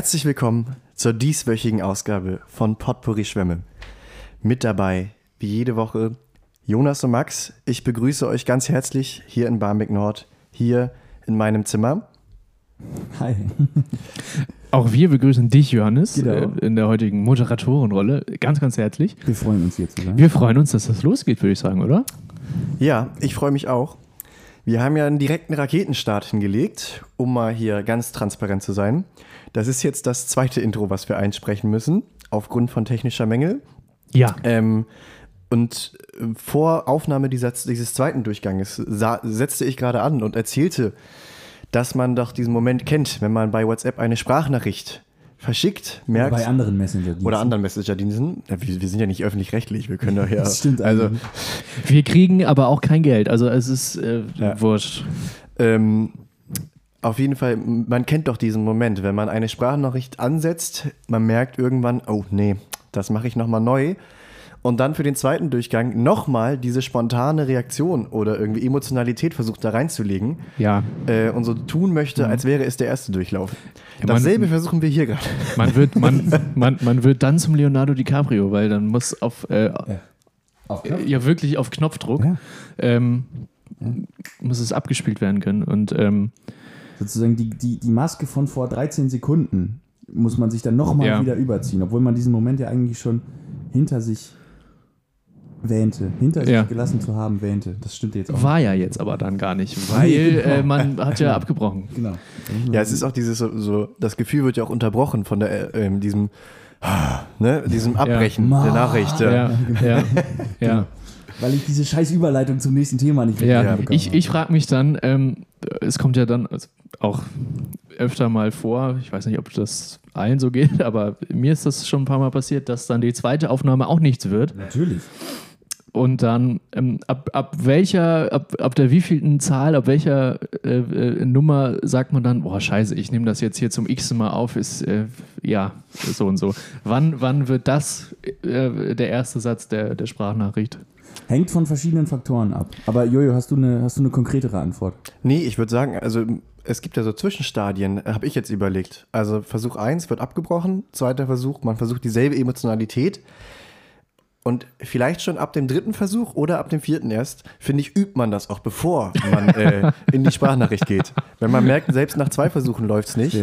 Herzlich willkommen zur dieswöchigen Ausgabe von Potpourri Schwämme. Mit dabei, wie jede Woche, Jonas und Max. Ich begrüße euch ganz herzlich hier in Barmbek Nord, hier in meinem Zimmer. Hi. Auch wir begrüßen dich, Johannes, Genau. äh, in der heutigen Moderatorenrolle. Ganz, ganz herzlich. Wir freuen uns hier zu sein. Wir freuen uns, dass das losgeht, würde ich sagen, oder? Ja, ich freue mich auch. Wir haben ja einen direkten Raketenstart hingelegt, um mal hier ganz transparent zu sein. Das ist jetzt das zweite Intro, was wir einsprechen müssen, aufgrund von technischer Mängel. Ja. Ähm, und äh, vor Aufnahme dieser, dieses zweiten Durchganges sa- setzte ich gerade an und erzählte, dass man doch diesen Moment kennt, wenn man bei WhatsApp eine Sprachnachricht verschickt, merkt. Bei anderen messenger oder anderen Messenger-Diensten. Ja, wir, wir sind ja nicht öffentlich-rechtlich, wir können doch ja. Das stimmt Also, eigentlich. Wir kriegen aber auch kein Geld. Also es ist äh, Ja. wurscht. ähm, auf jeden Fall, man kennt doch diesen Moment, wenn man eine Sprachnachricht ansetzt, man merkt irgendwann, oh nee, das mache ich nochmal neu. Und dann für den zweiten Durchgang nochmal diese spontane Reaktion oder irgendwie Emotionalität versucht da reinzulegen Ja. äh, und so tun möchte, als wäre es der erste Durchlauf. Ja, man- Dasselbe versuchen wir hier gerade. Man wird, man, man, man wird dann zum Leonardo DiCaprio, weil dann muss auf äh, Auf Knopf? ja wirklich auf Knopfdruck Ja. ähm, muss es abgespielt werden können. Und ähm, Sozusagen die, die, die Maske von vor 13 Sekunden muss man sich dann nochmal Ja. wieder überziehen, obwohl man diesen Moment ja eigentlich schon hinter sich wähnte, hinter Ja. sich gelassen zu haben wähnte. Das stimmt jetzt auch. war ja jetzt aber dann gar nicht, weil äh, man hat ja abgebrochen. Genau. Ja, es ist auch dieses so, so das Gefühl wird ja auch unterbrochen von der, äh, ähm, diesem, ne, diesem Abbrechen Ja. der Nachricht. Ja. Ja, ja, ja. Weil ich diese scheiß Überleitung zum nächsten Thema nicht Ja, mitbekommen ich, ich frage mich dann, ähm, es kommt ja dann auch öfter mal vor, ich weiß nicht, ob das allen so geht, aber mir ist das schon ein paar Mal passiert, dass dann die zweite Aufnahme auch nichts wird. Natürlich. Und dann ähm, ab, ab welcher, ab, ab der wievielten Zahl, ab welcher äh, äh, Nummer sagt man dann, boah, scheiße, ich nehme das jetzt hier zum x Mal auf, ist äh, ja so und so. Wann, wann wird das äh, der erste Satz der, der Sprachnachricht? Hängt von verschiedenen Faktoren ab. Aber Jojo, hast du eine, hast du eine konkretere Antwort? Nee, ich würde sagen, also es gibt ja so Zwischenstadien, habe ich jetzt überlegt. Also Versuch 1 wird abgebrochen, zweiter Versuch, man versucht dieselbe Emotionalität. Und vielleicht schon ab dem dritten Versuch oder ab dem vierten erst, finde ich, übt man das auch, bevor man äh, in die Sprachnachricht geht. Wenn man merkt, selbst nach zwei Versuchen läuft es nicht,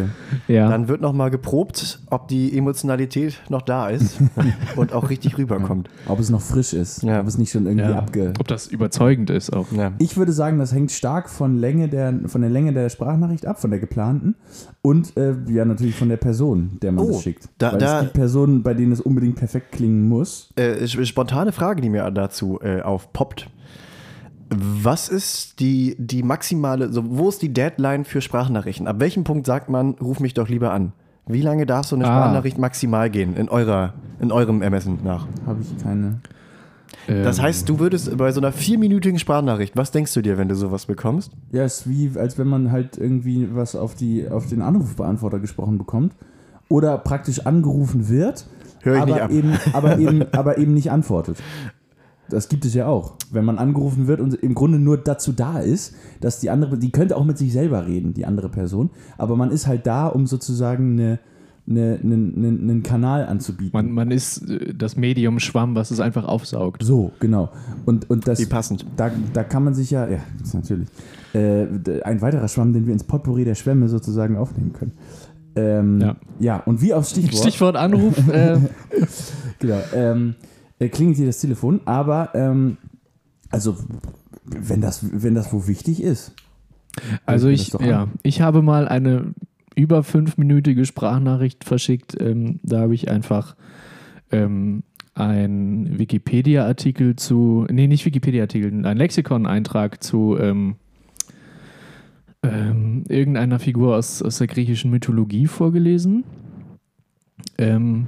Ja. Dann wird nochmal geprobt, ob die Emotionalität noch da ist und auch richtig rüberkommt. Ob es noch frisch ist, Ja. ob es nicht schon irgendwie ja. abge... Ob das überzeugend ist auch. Ja. Ich würde sagen, das hängt stark von, Länge der, von der Länge der Sprachnachricht ab, von der geplanten. Und äh, ja, natürlich von der Person, der man Oh, das schickt. da- Weil da- es gibt Personen, bei denen es unbedingt perfekt klingen muss. Äh, sp- spontane Frage, die mir dazu äh, aufpoppt. Was ist die, die maximale, so, wo ist die Deadline für Sprachnachrichten? Ab welchem Punkt sagt man, ruf mich doch lieber an? Wie lange darf so eine Ah. Sprachnachricht maximal gehen, in, eurer, in eurem Ermessen nach? Habe ich keine. Das Ähm, heißt, du würdest bei so einer vierminütigen Sprachnachricht, was denkst du dir, wenn du sowas bekommst? Ja, es ist wie, als wenn man halt irgendwie was auf, die, auf den Anrufbeantworter gesprochen bekommt. Oder praktisch angerufen wird, Hör ich aber, nicht ab. Eben, aber, eben, aber eben nicht antwortet. Das gibt es ja auch. Wenn man angerufen wird und im Grunde nur dazu da ist, dass die andere, die könnte auch mit sich selber reden, die andere Person, aber man ist halt da, um sozusagen eine, einen, Kanal anzubieten. man, man ist äh, das Medium Schwamm, was es einfach aufsaugt. so, genau. Und, und das, Wie passend. da, da kann man sich ja, ja, das ist natürlich, äh, ein weiterer Schwamm, den wir ins Potpourri der Schwämme sozusagen aufnehmen können. Ähm, ja. Ja. und wie aufs Stichwort, Stichwort Anruf. äh, genau, ähm, äh, klingelt hier das Telefon, aber ähm, also wenn das, wenn das wo wichtig ist. Also ich, an. ja, ich habe mal eine über fünfminütige Sprachnachricht verschickt. Ähm, da habe ich einfach ähm, einen Wikipedia-Artikel zu, nee, nicht Wikipedia-Artikel, einen Lexikon-Eintrag zu ähm, ähm, irgendeiner Figur aus, aus der griechischen Mythologie vorgelesen. Ähm,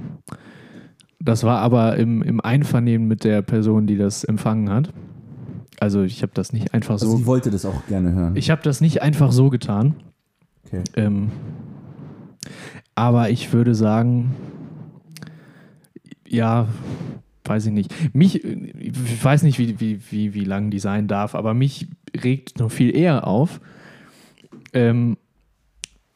das war aber im, im Einvernehmen mit der Person, die das empfangen hat. Also ich habe das nicht einfach Also so sie wollte das auch gerne hören. ich habe das nicht einfach so getan. Okay. Ähm, aber ich würde sagen, ja, weiß ich nicht. Mich, ich weiß nicht, wie, wie, wie, wie lang die sein darf, aber mich regt noch viel eher auf, ähm,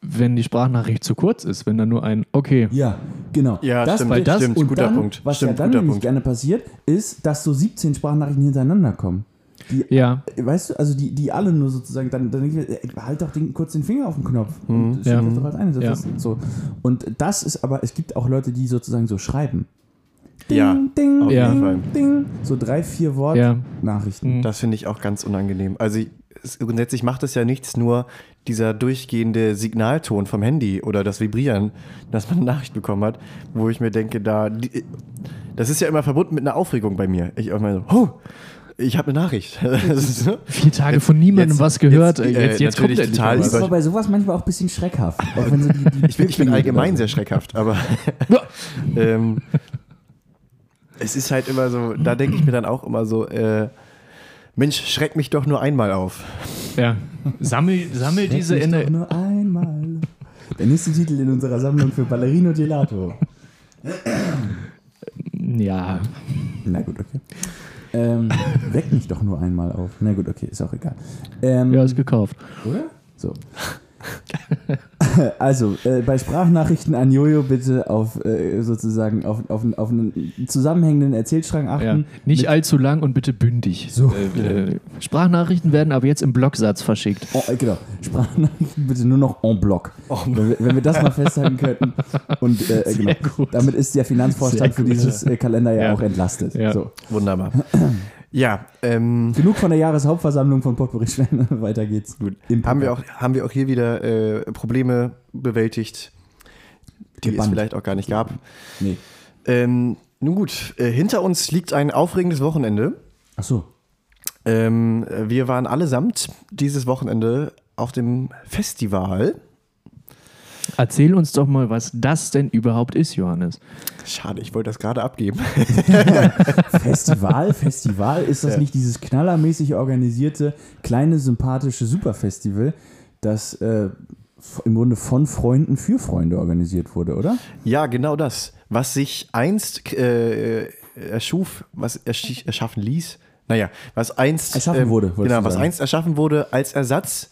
wenn die Sprachnachricht zu kurz ist, wenn da nur ein Okay. Ja, genau. Ja, stimmt, weil das- stimmt, und guter dann, Punkt. Was stimmt, ja dann nämlich Punkt. gerne passiert, ist, dass so 17 Sprachnachrichten hintereinander kommen. Die, Ja, Weißt du, also die, die alle nur sozusagen, dann, dann denke ich, mir, halt doch den, kurz den Finger auf den Knopf und schick Ja. das doch als eine. Das Ja. ist so. Und das ist aber, es gibt auch Leute, die sozusagen so schreiben. Ding, Ja, ding, auf jeden ding, Fall. ding. So drei, vier Wort Ja. Nachrichten. Das finde ich auch ganz unangenehm. Also es, grundsätzlich macht es ja nichts, nur dieser durchgehende Signalton vom Handy oder das Vibrieren, dass man eine Nachricht bekommen hat, wo ich mir denke, da die, das ist ja immer verbunden mit einer Aufregung bei mir. Ich auch mal so, oh, ich habe eine Nachricht. Vier Tage von niemandem jetzt- was gehört. jetzt, Jetzt, äh, jetzt, jetzt kommt endlich total Das was. ist aber bei sowas manchmal auch ein bisschen schreckhaft. Auch wenn so die, die Ich bin, ich bin allgemein sehr schreckhaft, aber ähm, es ist halt immer so, da denke ich mir dann auch immer so, äh, Mensch, schreck mich doch nur einmal auf. Ja. Sammel, sammel diese Schreck mich Ende. doch nur einmal. Der nächste Titel in unserer Sammlung für Ballerino Gelato. Ja. Na gut, okay. Ähm, weck mich doch nur einmal auf. Na gut, okay, ist auch egal. Ähm, Ja, ist gekauft. oder? So. Also, äh, bei Sprachnachrichten an Jojo bitte auf äh, sozusagen auf, auf, auf einen zusammenhängenden Erzählstrang achten. Ja. Nicht allzu lang und bitte bündig. So. Äh, äh, Sprachnachrichten werden aber jetzt im Blocksatz verschickt. Oh, äh, genau. Sprachnachrichten bitte nur noch en bloc. wenn, wir, wenn wir das mal festhalten könnten. Und äh, genau. damit ist der Finanzvorstand für dieses äh, Kalenderjahr Ja. auch entlastet. Ja. So. Wunderbar. Ja, ähm, Genug von der Jahreshauptversammlung von Potpourri Schwäne. Weiter geht's. gut. Haben wir, auch, haben wir auch hier wieder äh, Probleme bewältigt, die es Gebannt. vielleicht auch gar nicht gab. Nee. Ähm, nun gut, äh, hinter uns liegt ein aufregendes Wochenende. Ach so. Ähm, wir waren allesamt dieses Wochenende auf dem Festival. Erzähl uns doch mal, was das denn überhaupt ist, Johannes. Schade, ich wollte das gerade abgeben. Festival, Festival, ist das Ja. nicht dieses knallermäßig organisierte, kleine, sympathische Superfestival, das äh, im Grunde von Freunden für Freunde organisiert wurde, oder? Ja, genau das. Was sich einst äh, erschuf, was erschi- erschaffen ließ, naja, was einst Erschaffen wurde, wolltest genau, was sagen. einst erschaffen wurde als Ersatz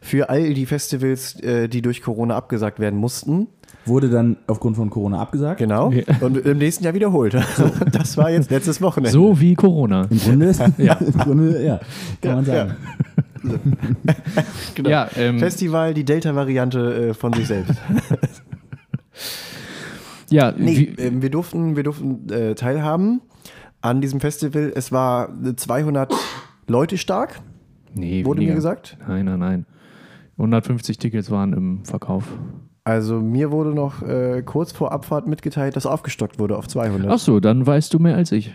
für all die Festivals, äh, die durch Corona abgesagt werden mussten. Wurde dann aufgrund von Corona abgesagt. Genau. Okay. Und im nächsten Jahr wiederholt. Das war jetzt letztes Wochenende. So wie Corona. Im Grunde, Ja. im Grunde, ja, kann man sagen. Genau. Ja, ähm, Festival, die Delta-Variante äh, von sich selbst. Ja, Nee, wie, ähm, wir durften, wir durften äh, teilhaben an diesem Festival. Es war äh, 200 Leute stark, nee, wurde weniger. mir gesagt. Nein, nein, nein. 150 Tickets waren im Verkauf. Also mir wurde noch äh, kurz vor Abfahrt mitgeteilt, dass aufgestockt wurde auf 200. Ach so, dann weißt du mehr als ich.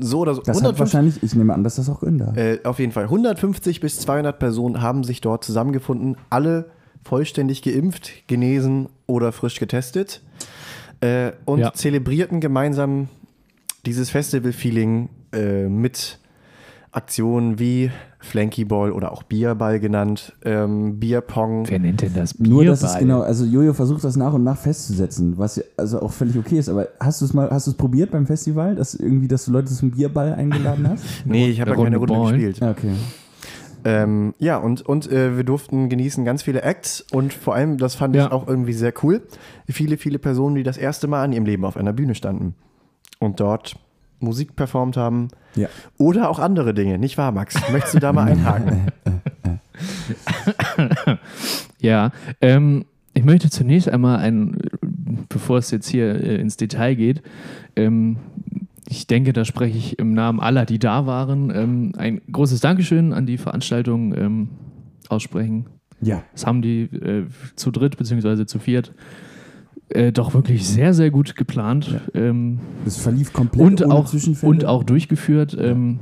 So oder so. Das hat 150, wahrscheinlich, ich nehme an, dass das auch Gründe hat. äh, auf jeden Fall. 150 bis 200 Personen haben sich dort zusammengefunden. Alle vollständig geimpft, genesen oder frisch getestet. Äh, und Ja. zelebrierten gemeinsam dieses Festival-Feeling äh, mit Aktionen wie Flankyball oder auch Bierball genannt, ähm, Bierpong. Wer nennt denn das Nur, dass es Bierball? genau, also Jojo versucht das nach und nach festzusetzen, was ja also auch völlig okay ist. Aber hast du es mal, hast du es probiert beim Festival, dass irgendwie, dass du Leute zum Bierball eingeladen hast? Nee, ich habe ja keine Runde Runde Ballen. gespielt. Ja, okay. Ähm, ja, und, und äh, wir durften genießen ganz viele Acts und vor allem, das fand Ja. ich auch irgendwie sehr cool, viele, viele Personen, die das erste Mal in ihrem Leben auf einer Bühne standen und dort Musik performt haben Ja. oder auch andere Dinge, nicht wahr, Max? Möchtest du da mal einhaken? Ja, ähm, ich möchte zunächst einmal ein, bevor es jetzt hier äh, ins Detail geht, ähm, ich denke, da spreche ich im Namen aller, die da waren, ähm, ein großes Dankeschön an die Veranstaltung ähm, aussprechen. Ja. Das haben die äh, zu dritt beziehungsweise zu viert äh, doch wirklich sehr, sehr gut geplant ähm, Das verlief komplett und, auch, und auch durchgeführt. Ähm,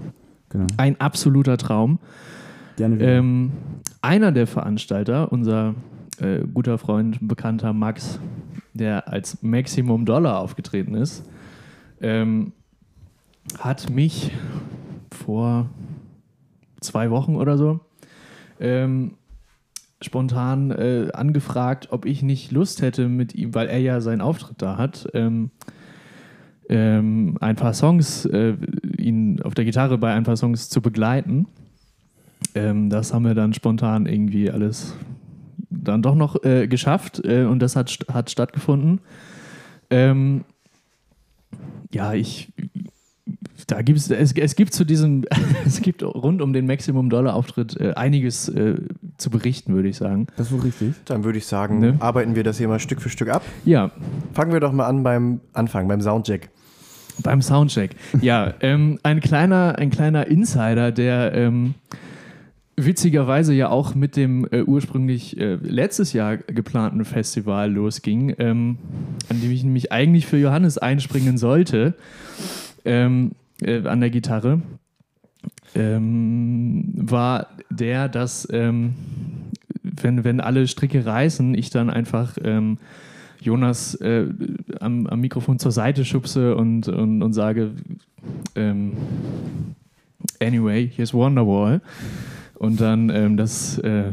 Genau. ein absoluter Traum. Gerne wieder. Ähm, einer der Veranstalter, unser äh, guter Freund, bekannter Max, der als Maximum Dollar aufgetreten ist, ähm, hat mich vor zwei Wochen oder so ähm, spontan äh, angefragt, ob ich nicht Lust hätte mit ihm, weil er ja seinen Auftritt da hat, ähm, ähm, ein paar Songs, äh, ihn auf der Gitarre bei ein paar Songs zu begleiten. Ähm, das haben wir dann spontan irgendwie alles dann doch noch äh, geschafft äh, und das hat, hat stattgefunden. Ähm, ja, ich, da gibt es, es gibt zu diesem, es gibt rund um den Maximum-Dollar-Auftritt äh, einiges äh, zu berichten, würde ich sagen. Das ist wohl richtig. Dann würde ich sagen, Ne? arbeiten wir das hier mal Stück für Stück ab. Ja, Fangen wir doch mal an beim Anfang, beim Soundcheck. Beim Soundcheck. Ja, ähm, ein, kleiner, ein kleiner Insider, der ähm, witzigerweise ja auch mit dem äh, ursprünglich äh, letztes Jahr geplanten Festival losging, ähm, an dem ich nämlich eigentlich für Johannes einspringen sollte, ähm, äh, an der Gitarre, ähm, war der, dass ähm, wenn, wenn alle Stricke reißen, ich dann einfach ähm, Jonas äh, am, am Mikrofon zur Seite schubse und, und, und sage, ähm, anyway, here's Wonderwall. Und dann ähm, das äh,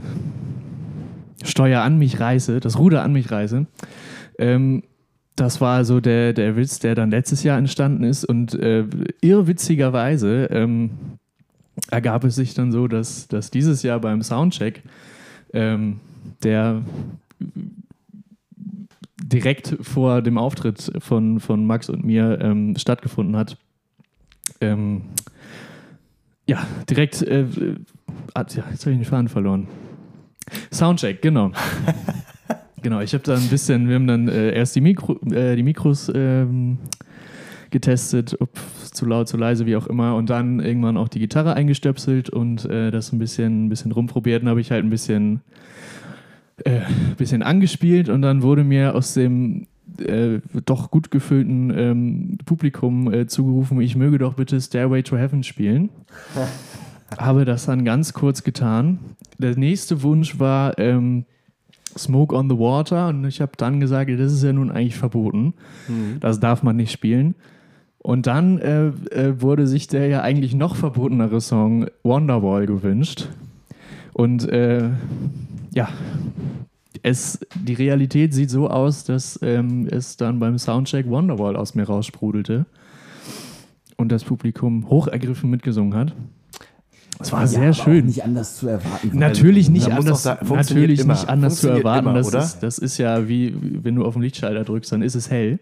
Steuer an mich reiße, das Ruder an mich reiße. Das war so der, der Witz, der dann letztes Jahr entstanden ist. Und äh, irrwitzigerweise ähm, ergab es sich dann so, dass, dass dieses Jahr beim Soundcheck ähm, der direkt vor dem Auftritt von, von Max und mir ähm, stattgefunden hat. Ähm, ja, direkt. Äh, ja, jetzt habe ich den Faden verloren. Soundcheck, genau. genau, ich habe da ein bisschen, wir haben dann äh, erst die, Mikro, äh, die Mikros ähm, getestet, ob zu laut, zu leise, wie auch immer, und dann irgendwann auch die Gitarre eingestöpselt und äh, das ein bisschen, ein bisschen rumprobiert. Dann habe ich halt ein bisschen äh, bisschen angespielt und dann wurde mir aus dem äh, doch gut gefüllten ähm, Publikum äh, zugerufen, ich möge doch bitte Stairway to Heaven spielen. Habe das dann ganz kurz getan. Der nächste Wunsch war ähm, Smoke on the Water und ich habe dann gesagt, das ist ja nun eigentlich verboten. Das darf man nicht spielen. Und dann äh, äh, wurde sich der ja eigentlich noch verbotenere Song Wonderwall gewünscht. Und äh, ja, es, die Realität sieht so aus, dass ähm, es dann beim Soundcheck Wonderwall aus mir raussprudelte und das Publikum hochergriffen mitgesungen hat. Es war Ja, sehr aber schön. Nicht anders zu erwarten. Natürlich nicht anders, sagen, natürlich nicht anders zu erwarten. immer, das, oder? Ist, das ist ja wie, wenn du auf den Lichtschalter drückst, dann ist es hell.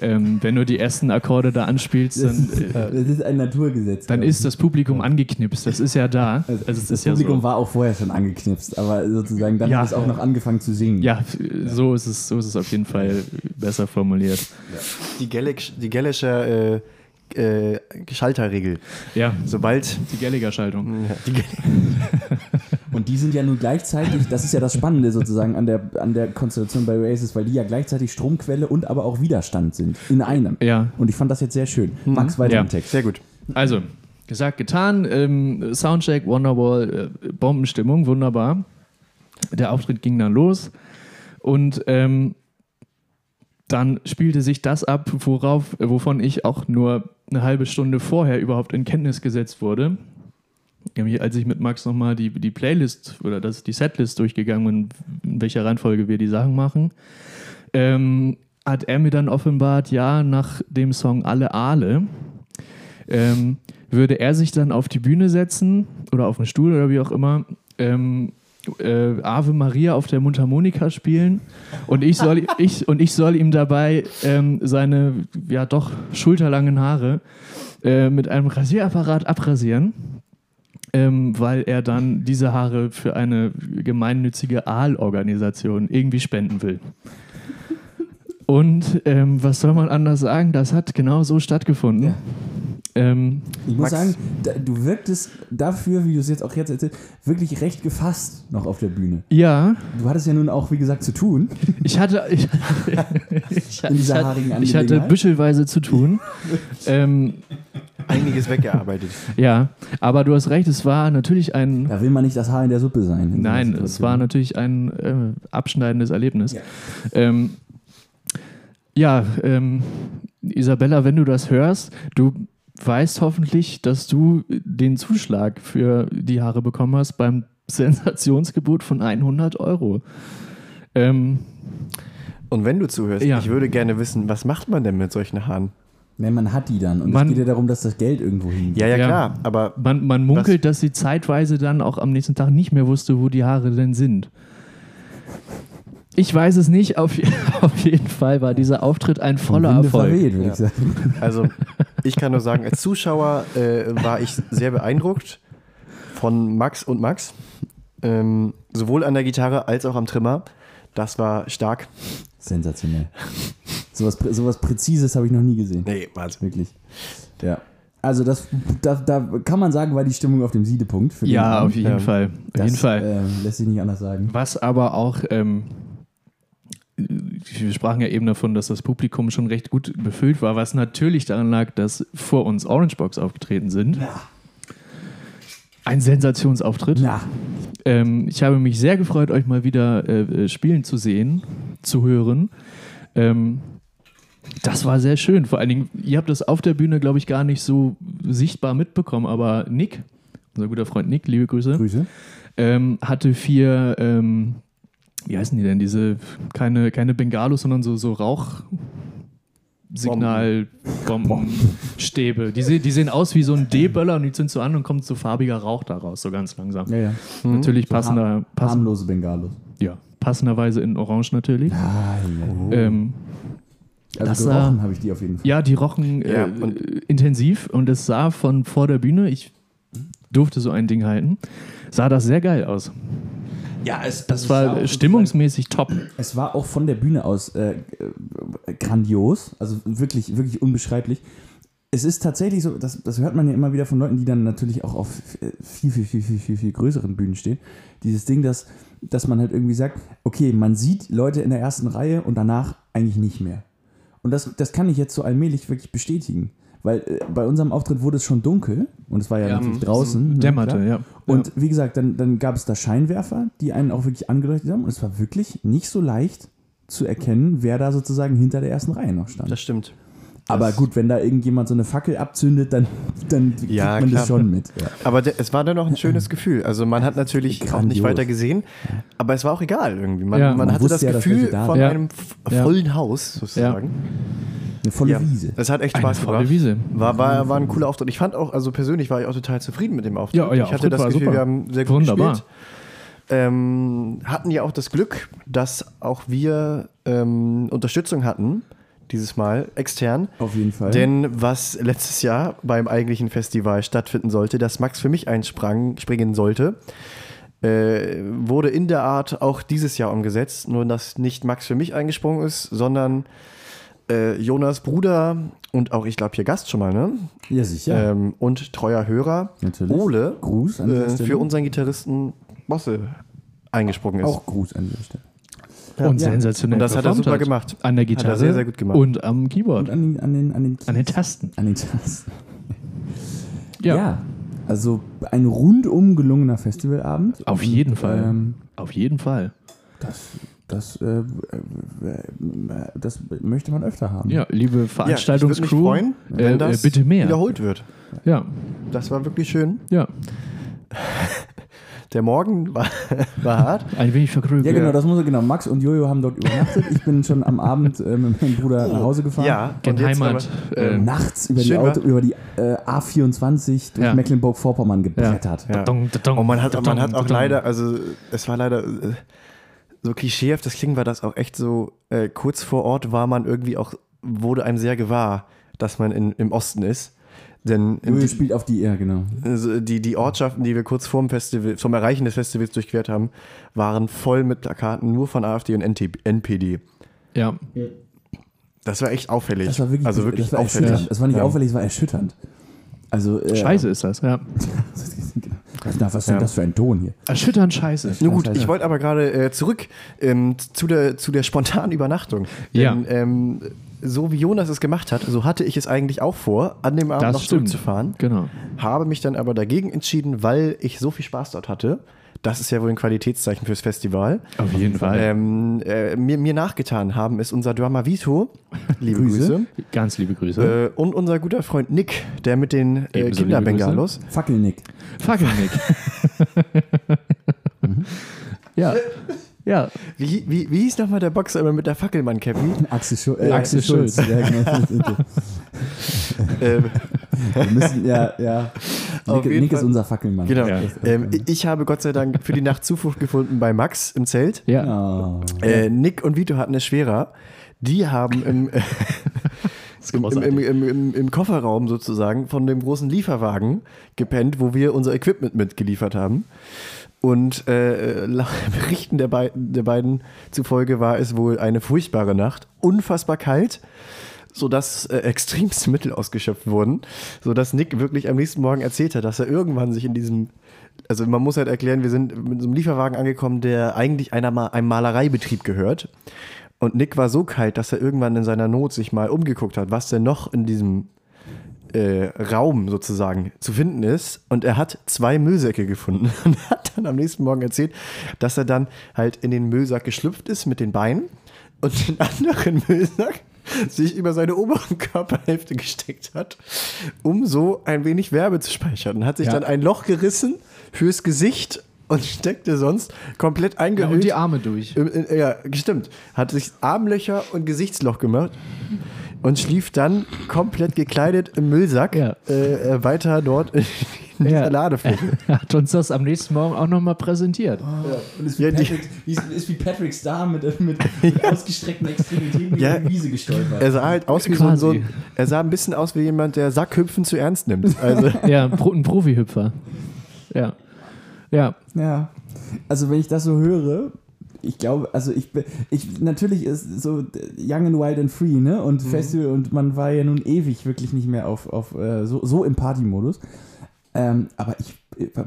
Ähm, wenn du die ersten Akkorde da anspielst, Das, dann, ist, äh, das ist ein Naturgesetz. dann ist das Publikum angeknipst. Das ist ja da. Also, es das ist ja Publikum so. war auch vorher schon angeknipst, aber sozusagen dann Ja. hat es auch noch angefangen zu singen. Ja, so ist es, so ist es auf jeden Fall besser formuliert. Die, Gallic, die äh, äh, Schalterregel. Ja, Sobald. die Gallagher-Schaltung. Ja, die, Und die sind ja nun gleichzeitig, das ist ja das Spannende sozusagen an der, an der Konstellation bei Oasis, weil die ja gleichzeitig Stromquelle und aber auch Widerstand sind. In einem. Ja, Und ich fand das jetzt sehr schön. Max, weiter Ja. im Text. sehr gut. also, gesagt, getan. Ähm, Soundcheck, Wonderwall, äh, Bombenstimmung, wunderbar. Der Auftritt ging dann los. Und ähm, dann spielte sich das ab, worauf, wovon ich auch nur eine halbe Stunde vorher überhaupt in Kenntnis gesetzt wurde. Nämlich als ich mit Max nochmal die, die Playlist oder das, die Setlist durchgegangen bin, in welcher Reihenfolge wir die Sachen machen, ähm, hat er mir dann offenbart, ja, nach dem Song Alle Aale ähm, würde er sich dann auf die Bühne setzen oder auf den Stuhl oder wie auch immer, ähm, äh, Ave Maria auf der Mundharmonika spielen und ich soll, ich, und ich soll ihm dabei ähm, seine ja doch schulterlangen Haare äh, mit einem Rasierapparat abrasieren, ähm, weil er dann diese Haare für eine gemeinnützige Aalorganisation irgendwie spenden will. Und ähm, was soll man anders sagen? Das hat genau so stattgefunden. Ähm, Ich muss Max. sagen, da, du wirktest dafür, wie du es jetzt auch jetzt erzählst, wirklich recht gefasst noch auf der Bühne. ja, Du hattest ja nun auch, wie gesagt, zu tun. ich hatte, ich, ich, In dieser ich, haarigen hatte, ich hatte büschelweise zu tun. ähm, Einiges weggearbeitet. ja, aber du hast recht, es war natürlich ein, Da will man nicht das Haar in der Suppe sein. nein, es war natürlich ein äh, abschneidendes Erlebnis. Ja. Ähm, ja, ähm, Isabella, wenn du das hörst, du weißt hoffentlich, dass du den Zuschlag für die Haare bekommen hast beim Sensationsgebot von 100 Euro. Ähm, Und wenn du zuhörst, Ja. ich würde gerne wissen, was macht man denn mit solchen Haaren? Nee, man hat die dann. Und Man- es geht ja darum, dass das Geld irgendwo hingeht. Ja, ja, Ja. klar, aber man, man munkelt, dass sie zeitweise dann auch am nächsten Tag nicht mehr wusste, wo die Haare denn sind. Ich weiß es nicht. Auf, auf jeden Fall war dieser Auftritt ein voller Winde Erfolg. verweht, würde Ja. ich sagen. Also, ich kann nur sagen, als Zuschauer äh, war ich sehr beeindruckt von Max und Max. Ähm, sowohl an der Gitarre als auch am Trimmer. Das war stark. Sensationell. Sowas, sowas Präzises habe ich noch nie gesehen. Nee, Wahnsinn. Wirklich. Ja. Also das, da, da kann man sagen, war die Stimmung auf dem Siedepunkt. Ja, auf jeden Ähm, Fall. Auf Das, jeden Fall. Äh, lässt sich nicht anders sagen. Was aber auch, ähm, wir sprachen ja eben davon, dass das Publikum schon recht gut befüllt war, was natürlich daran lag, dass vor uns Orangebox aufgetreten sind. Ein Sensationsauftritt. Na, Ähm, ich habe mich sehr gefreut, euch mal wieder äh, äh, spielen zu sehen, zu hören. Ähm, das war sehr schön. Vor allen Dingen, ihr habt das auf der Bühne, glaube ich, gar nicht so sichtbar mitbekommen, aber Nick, unser guter Freund Nick, liebe Grüße, Grüße. ähm, hatte vier, ähm, wie heißen die denn, diese, keine, keine Bengalos, sondern so, so Rauchsignalbombenstäbe. Die, se die sehen aus wie so ein D-Böller und die zündest du an und kommt so farbiger Rauch daraus, so ganz langsam. Ja, ja. Natürlich passender, pass Harmlose Bengalos. ja, passenderweise in Orange natürlich. Ah, ja. Ähm, Also Das gerochen habe ich die auf jeden Fall. ja, die rochen äh, Ja, und- intensiv und es sah von vor der Bühne, ich durfte so ein Ding halten, sah das sehr geil aus. Ja, es, Das war stimmungsmäßig top. Es war auch von der Bühne aus äh, äh, grandios, also wirklich, wirklich unbeschreiblich. Es ist tatsächlich so, das, das hört man ja immer wieder von Leuten, die dann natürlich auch auf äh, viel, viel, viel, viel, viel, viel größeren Bühnen stehen. Dieses Ding, dass, dass man halt irgendwie sagt, okay, man sieht Leute in der ersten Reihe und danach eigentlich nicht mehr. Und das, das kann ich jetzt so allmählich wirklich bestätigen. Weil äh, bei unserem Auftritt wurde es schon dunkel und es war ja, Ja, natürlich draußen. ne, Dämmerte, ja. Und wie gesagt, dann, dann gab es da Scheinwerfer, die einen auch wirklich angeleuchtet haben. Und es war wirklich nicht so leicht zu erkennen, wer da sozusagen hinter der ersten Reihe noch stand. Das stimmt. Aber gut, wenn da irgendjemand so eine Fackel abzündet, dann, dann kriegt Ja, man klar. das schon mit. Ja. Aber es war dann noch ein schönes Gefühl. Also man hat natürlich auch Grandios. nicht weiter gesehen, aber es war auch egal irgendwie. Man, Ja. man Man hatte das ja, Gefühl da von einem vollen Haus sozusagen. Eine volle Ja. Wiese. Es hat echt Eine Spaß volle gemacht. Wiese. War, war, war ein cooler Auftritt. Ich fand auch, also persönlich war ich auch total zufrieden mit dem Auftritt. Ja, ja, ich hatte Auftritt das Gefühl, super. wir haben sehr gut Wunderbar. gespielt. Ähm, hatten ja auch das Glück, dass auch wir ähm, Unterstützung hatten, dieses Mal extern. Auf jeden Fall. Denn was letztes Jahr beim eigentlichen Festival stattfinden sollte, dass Max für mich einsprang, springen sollte, äh, wurde in der Art auch dieses Jahr umgesetzt. Nur, dass nicht Max für mich eingesprungen ist, sondern äh, Jonas Bruder und auch, ich glaube, hier Gast schon mal, ne? ja, sicher. Ähm, und treuer Hörer, Natürlich. Ole, Gruß äh, für unseren Gitarristen Bosse eingesprungen ist. auch Gruß an dieser Stelle. Und Ja. sensationell. Und das hat er super gemacht. An der Hat er Gitarre. sehr, sehr gut gemacht. Und am Keyboard. Und an den, an den, an den, an den Tasten. an den Tasten. Ja. Ja. Also ein rundum gelungener Festivalabend. Auf jeden Fall. Ähm, Auf jeden Fall. das, das, äh, das möchte man öfter haben. Ja, liebe ja, ich würde mich Veranstaltungscrew, freuen, wenn äh, äh, das bitte mehr. wiederholt wird. Ja, Das war wirklich schön. ja. Der Morgen war, war hart. Ein wenig verkrügelt. Ja, genau, das muss er, genau. Max und Jojo haben dort übernachtet. Ich bin schon am Abend äh, mit meinem Bruder nach Hause gefahren. Ja, jetzt Heimat. aber, äh, ähm, Nachts über die, Auto, über die äh, A24 durch Ja. Mecklenburg-Vorpommern gebrettert. Ja. Dadong, Und man hat, man hat auch leider, also es war leider äh, so klischeehaft, das klingt war das auch echt so, äh, kurz vor Ort war man irgendwie auch, wurde einem sehr gewahr, dass man in, im Osten ist. Denn die, spielt auf die, ja, genau. also die, die Ortschaften, die wir kurz vorm Festival, vom Erreichen des Festivals durchquert haben, waren voll mit Plakaten nur von AfD und NT, NPD. Ja, Das war echt auffällig. Das war wirklich, also wirklich das war auffällig. erschütternd. Das war nicht Ja. auffällig, es war erschütternd. Also, äh, scheiße ist das. Ja. Was, was ist denn Ja. das für ein Ton hier? Erschütternd scheiße. Nun gut, Scheiße. ich wollte aber gerade äh, zurück ähm, zu, der, zu der spontanen Übernachtung. Ja. Denn, ähm, so wie Jonas es gemacht hat, so hatte ich es eigentlich auch vor, an dem Abend Das noch stimmt. zurückzufahren. Genau. Habe mich dann aber dagegen entschieden, weil ich so viel Spaß dort hatte. Das ist ja wohl ein Qualitätszeichen fürs Festival. Auf jeden Fall. Ähm, äh, mir, mir nachgetan haben ist unser Drummer Vito, liebe Grüße. Grüße, Ganz liebe Grüße. äh, und unser guter Freund Nick, der mit den äh, Ebenso liebe Kinderbengalos. Fackelnick. Fackelnick. ja. Ja. Wie, wie, wie hieß nochmal der Boxer immer mit der Fackelmann, Kevin? Axel, Schul äh, Axel Axel Schulz. Ja, genau. äh, Wir müssen, ja, ja. Auf Nick, Nick ist unser Fackelmann. Genau. Ja. Ähm, ich habe Gott sei Dank für die Nacht Zuflucht gefunden bei Max im Zelt. Ja. Oh. Äh, Nick und Vito hatten es schwerer. Die haben im, äh, im, im, im, im Kofferraum sozusagen von dem großen Lieferwagen gepennt, wo wir unser Equipment mitgeliefert haben. Und äh, laut Berichten der, Be der beiden zufolge war es wohl eine furchtbare Nacht, unfassbar kalt, sodass äh, extremste Mittel ausgeschöpft wurden, sodass Nick wirklich am nächsten Morgen erzählt hat, dass er irgendwann sich in diesem, also man muss halt erklären, wir sind mit so einem Lieferwagen angekommen, der eigentlich einer, Ma- einem Malereibetrieb gehört. Und Nick war so kalt, dass er irgendwann in seiner Not sich mal umgeguckt hat, was denn noch in diesem äh, Raum sozusagen zu finden ist. Und er hat zwei Müllsäcke gefunden und hat dann am nächsten Morgen erzählt, dass er dann halt in den Müllsack geschlüpft ist mit den Beinen und den anderen Müllsack sich über seine oberen Körperhälfte gesteckt hat, um so ein wenig Werbe zu speichern. Und hat sich Ja. dann ein Loch gerissen fürs Gesicht und steckte sonst komplett ja. eingehüllt. Und die Arme durch. Ja, stimmt. Hat sich Armlöcher und Gesichtsloch gemacht und schlief dann komplett gekleidet im Müllsack Ja. äh, äh, weiter dort in dieser Ja. Ladefläche. Er hat uns das am nächsten Morgen auch nochmal präsentiert. Und ist wie, Ja, die- Patrick, wie, ist, ist wie Patrick Star mit, mit, mit ausgestreckten Extremitäten Ja. über die Wiese gestolpert. Er sah halt aus wie so, ein- so ein, Quasi. er sah ein bisschen aus wie jemand, der Sackhüpfen zu ernst nimmt. Also Ja, ein Profihüpfer. Ja. Ja. Ja. Also wenn ich das so höre, ich glaube, also ich, bin- ich natürlich ist so Young and Wild and Free, ne? Und Festival und man war ja nun ewig wirklich nicht mehr auf, auf äh, so, so im Partymodus. Ähm, aber ich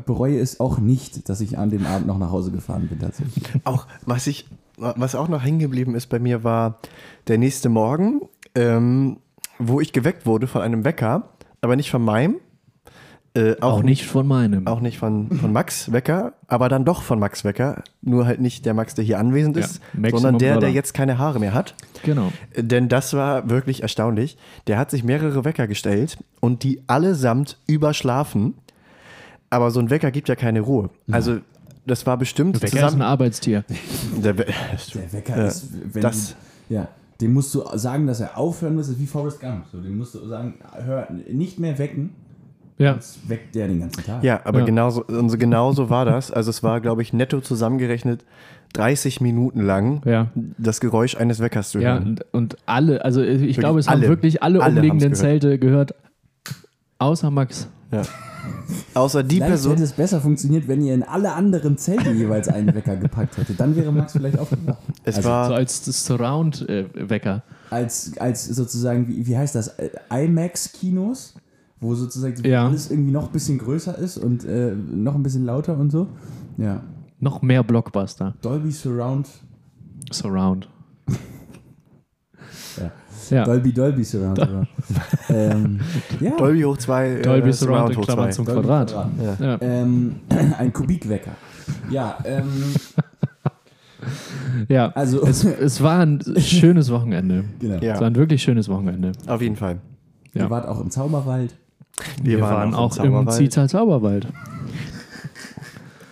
bereue es auch nicht, dass ich an dem Abend noch nach Hause gefahren bin tatsächlich. auch, was ich, was auch noch hängen geblieben ist bei mir, war der nächste Morgen, ähm, wo ich geweckt wurde von einem Wecker, aber nicht von meinem. Äh, Auch, nicht von meinem. Auch nicht von, von Max Wecker, aber dann doch von Max Wecker. Nur halt nicht der Max, der hier anwesend Ja, ist, Maximum sondern der, der jetzt keine Haare mehr hat. Genau. Denn das war wirklich erstaunlich. Der hat sich mehrere Wecker gestellt und die allesamt überschlafen. Aber so ein Wecker gibt ja keine Ruhe. Also das war bestimmt Wecker ist ein zusammen. Arbeitstier. Der We Der Wecker Ja, ist, wenn das- du, ja, dem musst du sagen, dass er aufhören muss, das ist wie Forrest Gump. So, dem musst du sagen, hör, nicht mehr wecken, Ja. sonst weckt der den ganzen Tag. ja, aber Ja. genauso, also genauso war das. Also es war, glaube ich, netto zusammengerechnet 30 Minuten lang Ja. das Geräusch eines Weckers zu Ja, hören. und, und alle, also ich glaube, es alle. haben wirklich alle, Alle umliegenden. Zelte gehört, außer Max. Ja. Außer die Vielleicht Person. hätte es besser funktioniert, wenn ihr in alle anderen Zelte jeweils einen Wecker gepackt hättet. Dann wäre Max vielleicht aufgewacht. Es Also, war So als das Surround-Wecker. als, als sozusagen, wie, wie heißt das, äh, IMAX-Kinos, wo sozusagen Ja. alles irgendwie noch ein bisschen größer ist und äh, noch ein bisschen lauter und so. Ja. Noch mehr Blockbuster. Dolby Surround. Surround. Ja. Ja. Dolby Dolby Surround. aber, ähm, ja. Dolby hoch 2, Dolby äh, Surround in hoch 2. zum Dolby Quadrat. Quadrat. Ja. Ähm, ein Kubikwecker. Ja, ähm, ja. also Es, es war ein schönes Wochenende. genau. Ja. Es war ein wirklich schönes Wochenende. Auf jeden Fall. Ja. Ihr wart auch im Zauberwald. Wir, Wir, waren, auch im. Ziehtal Zauberwald.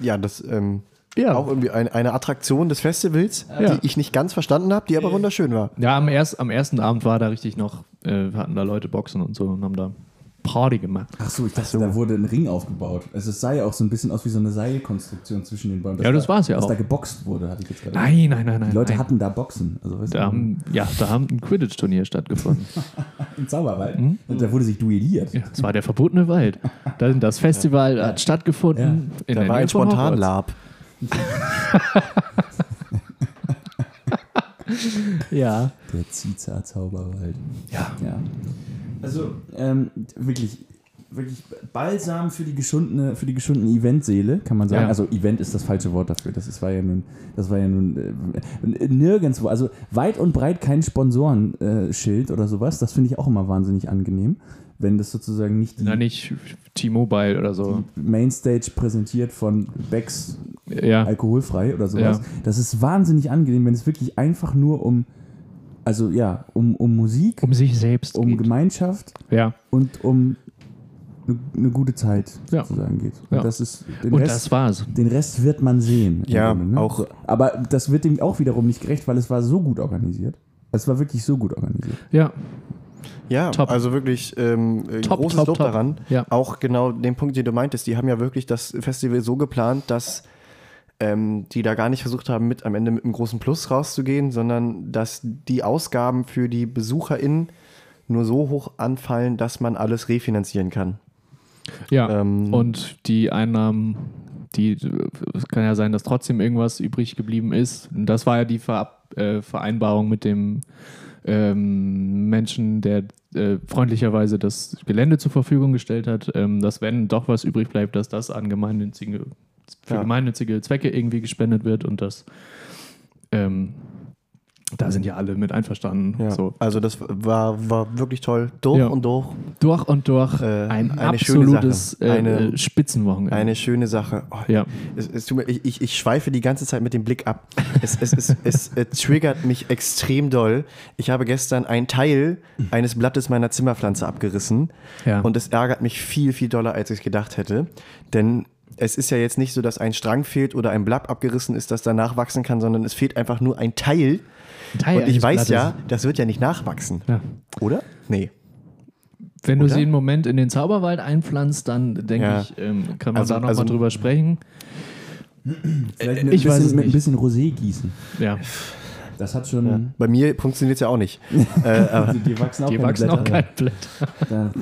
Ja, das ähm, Ja. auch irgendwie ein, eine Attraktion des Festivals, Ja. die ich nicht ganz verstanden habe, die aber wunderschön war. Ja, am, erst, am ersten Abend war da richtig noch, äh, hatten da Leute Boxen und so und haben da Party gemacht. Ach so, ich dachte, da wurde ein Ring aufgebaut. Also es sah ja auch so ein bisschen aus wie so eine Seilkonstruktion zwischen den Bäumen. dass Ja, das da, war's ja dass auch. da geboxt wurde, hatte ich jetzt gerade. Nein, nein, nein, nein. Die Leute nein. hatten da Boxen. Also, weißt da du, haben, ja, da haben ein Quidditch-Turnier stattgefunden. im Zauberwald. Hm? Und da wurde sich duelliert. ja, das war der verbotene Wald. Da- Das Festival hat stattgefunden. In Da der war ein. Spontanlab. Ja. Der Ziza Zauberwald. Ja. Ja. Also ähm, wirklich, wirklich Balsam für die geschundene, für die geschundene Eventseele, kann man sagen. Ja. Also Event ist das falsche Wort dafür. Das ist, war ja nun, das war ja nun äh, nirgendwo, also weit und breit kein Sponsorenschild oder sowas. Das finde ich auch immer wahnsinnig angenehm, wenn das sozusagen nicht Na, nicht T-Mobile oder so. Mainstage präsentiert von Becks Ja. alkoholfrei oder sowas. Ja. Das ist wahnsinnig angenehm, wenn es wirklich einfach nur um, also ja, um, um Musik, Um sich selbst. um geht. Gemeinschaft Ja. und um eine, eine gute Zeit Ja. sozusagen geht. Und Ja. das ist den Und Rest, das war's. den Rest wird man sehen. Ja, Grunde, ne? auch- aber das wird dem auch wiederum nicht gerecht, weil es war so gut organisiert. Es war wirklich so gut organisiert. Ja. Ja, Top. also wirklich ähm, äh, Top, großes top, Lob top. daran. Ja. Auch genau den Punkt, den du meintest, die haben ja wirklich das Festival so geplant, dass ähm, die da gar nicht versucht haben, mit am Ende mit einem großen Plus rauszugehen, sondern dass die Ausgaben für die BesucherInnen nur so hoch anfallen, dass man alles refinanzieren kann. Ja, Ähm, und die Einnahmen, die, es kann ja sein, dass trotzdem irgendwas übrig geblieben ist. Und das war ja die Verab äh, Vereinbarung mit dem ähm, Menschen, der äh, freundlicherweise das Gelände zur Verfügung gestellt hat, ähm, dass wenn doch was übrig bleibt, dass das an gemeinnützige, für Ja. gemeinnützige Zwecke irgendwie gespendet wird und das ähm, da sind ja alle mit einverstanden. Ja. So. Also das war, war wirklich toll. Durch Ja. und durch. Durch und durch Äh, ein absolutes Sache. Eine- äh, äh, Spitzenwochenende. Eine schöne Sache. Oh, ja. Es, es tut mir, ich, ich, ich schweife die ganze Zeit mit dem Blick ab. Es, es, es, es, äh, triggert mich extrem doll. Ich habe gestern einen Teil eines Blattes meiner Zimmerpflanze abgerissen. Ja. Und es ärgert mich viel, viel doller, als ich gedacht hätte. Denn es ist ja jetzt nicht so, dass ein Strang fehlt oder ein Blatt abgerissen ist, das danach wachsen kann, sondern es fehlt einfach nur ein Teil. Teil Und ich weiß Blattes. ja, das wird ja nicht nachwachsen. Ja. Oder? Nee. Wenn du Oder? sie einen Moment in den Zauberwald einpflanzt, dann denke Ja. ich, ähm, kann man Also- da nochmal also- drüber sprechen. Vielleicht mit, ich ein weiß es bisschen, mit ein bisschen Rosé gießen. Ja. Das hat schon. Bei mir funktioniert es ja auch nicht. äh, aber, Die, die wachsen auch Die keine wachsen auch Blätter. kein Blatt.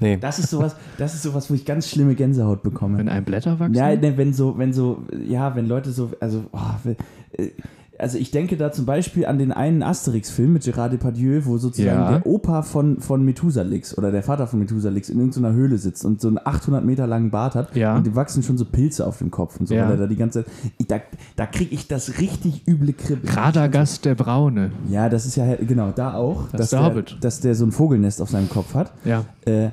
Nee. das ist sowas, das ist sowas, wo ich ganz schlimme Gänsehaut bekomme. Wenn ein Blätter wachsen? Ja, ne, wenn so, wenn so, ja, wenn Leute so, also, oh, äh, also ich denke da zum Beispiel an den einen Asterix-Film mit Gérard Depardieu, wo sozusagen Ja. der Opa von, von Methusalix oder der Vater von Methusalix in irgendeiner Höhle sitzt und so einen 800 Meter langen Bart hat Ja. und dem wachsen schon so Pilze auf dem Kopf und so, Ja. weil er da die ganze Zeit, ich, da, da kriege ich das richtig üble Kribbeln. Radagast der Braune. Ja, das ist ja, genau, da auch, Das dass, ist der der, Hobbit. dass der so ein Vogelnest auf seinem Kopf hat. Ja. Äh,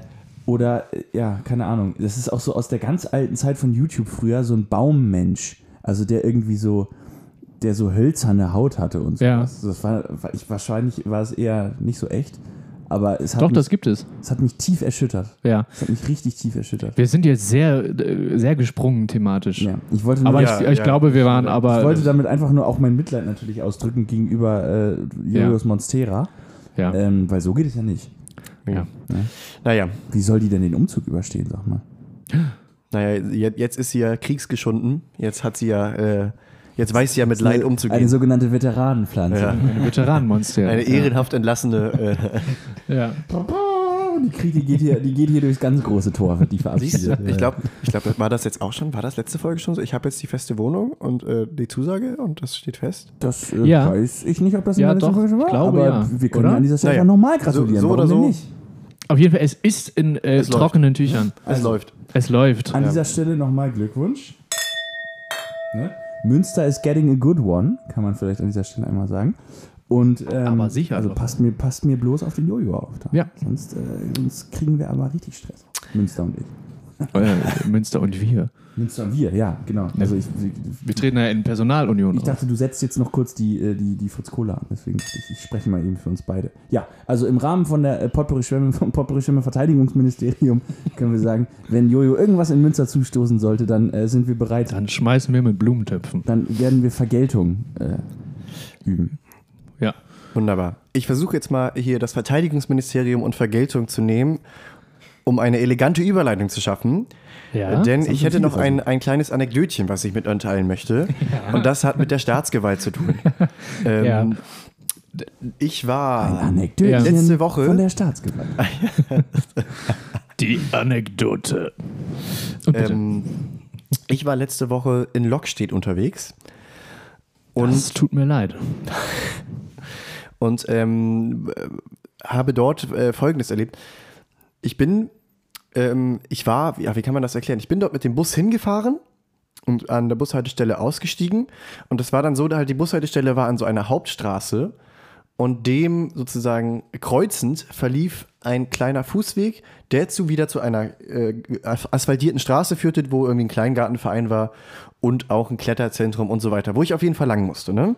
oder, äh, ja, keine Ahnung. Das ist auch so aus der ganz alten Zeit von YouTube früher, so ein Baummensch. Also der irgendwie so, der so hölzerne Haut hatte und so. Ja. Das war, war ich, wahrscheinlich war es eher nicht so echt. Aber es hat, Doch, mich, das gibt es. es hat mich tief erschüttert. Ja. Es hat mich richtig tief erschüttert. Wir sind jetzt sehr, äh, sehr gesprungen thematisch. Ja, ich wollte nur, Aber Ja, ich, ich ja. glaube, wir waren aber. ich wollte damit einfach nur auch mein Mitleid natürlich ausdrücken gegenüber äh, Julius Monstera. ja. Ähm, weil so geht es ja nicht. Ja. Naja, Wie soll die denn den Umzug überstehen, sag mal? naja, jetzt, jetzt ist sie ja kriegsgeschunden. Jetzt hat sie ja, äh, jetzt weiß sie ja mit Leid Eine umzugehen. sogenannte Veteranenpflanze. Ja. Ein Veteranenmonster. Eine ehrenhaft entlassene. Äh, Ja. Die, kriegt, die, geht hier, die geht hier durchs ganz große Tor, wird die verabschiedet. Ich glaube, ich glaub, war das jetzt auch schon? War das letzte Folge schon so? Ich habe jetzt die feste Wohnung und äh, die Zusage und das steht fest. Das äh, Ja. weiß ich nicht, ob das in Ja, der letzten Folge schon war. ich glaube, aber ja. wir können Oder? an dieser Stelle Naja. nochmal gratulieren. So- so Warum oder denn so. nicht? Auf jeden Fall, es ist in äh, Es läuft. trockenen Tüchern. Es läuft. Es läuft. An dieser Stelle nochmal Glückwunsch. Ne? Münster is getting a good one, kann man vielleicht an dieser Stelle einmal sagen. Und, ähm, Aber sicher Also passt mir, passt mir bloß auf den Jojo auf. Da. Ja. Sonst, äh, sonst kriegen wir aber richtig Stress. Münster und ich. Äh, Münster und wir. Münster und wir, ja, genau. Also ich, Wir treten ja in Personalunion Ich auf. dachte, du setzt jetzt noch kurz die, äh, die, die Fritz Cola an, deswegen dachte ich, ich spreche mal eben für uns beide. Ja, also im Rahmen von der äh, Potpourri Schwemme, vom Potpourri Schwemme Verteidigungsministerium können wir sagen, wenn Jojo irgendwas in Münster zustoßen sollte, dann äh, sind wir bereit, Dann schmeißen wir mit Blumentöpfen. dann werden wir Vergeltung äh, üben. Ja. Wunderbar. Ich versuche jetzt mal hier das Verteidigungsministerium und Vergeltung zu nehmen, um eine elegante Überleitung zu schaffen. Ja. Denn haben ich hätte noch ein, ein kleines Anekdötchen, was ich mit euch teilen möchte. Und das hat mit der Staatsgewalt zu tun. ähm, Ja. Ich war Ja. Letzte Woche- von der Staatsgewalt. Die Anekdote. Ähm, ich war letzte Woche in Lockstedt unterwegs und, das tut mir leid. und ähm, äh, habe dort äh, Folgendes erlebt. Ich bin, ähm, ich war, ja, wie kann man das erklären? Ich bin dort mit dem Bus hingefahren und an der Bushaltestelle ausgestiegen. Und das war dann so, da halt die Bushaltestelle war an so einer Hauptstraße und dem sozusagen kreuzend verlief ein kleiner Fußweg, der zu wieder zu einer äh, asphaltierten Straße führte, wo irgendwie ein Kleingartenverein war und auch ein Kletterzentrum und so weiter, wo ich auf jeden Fall lang musste. Ne?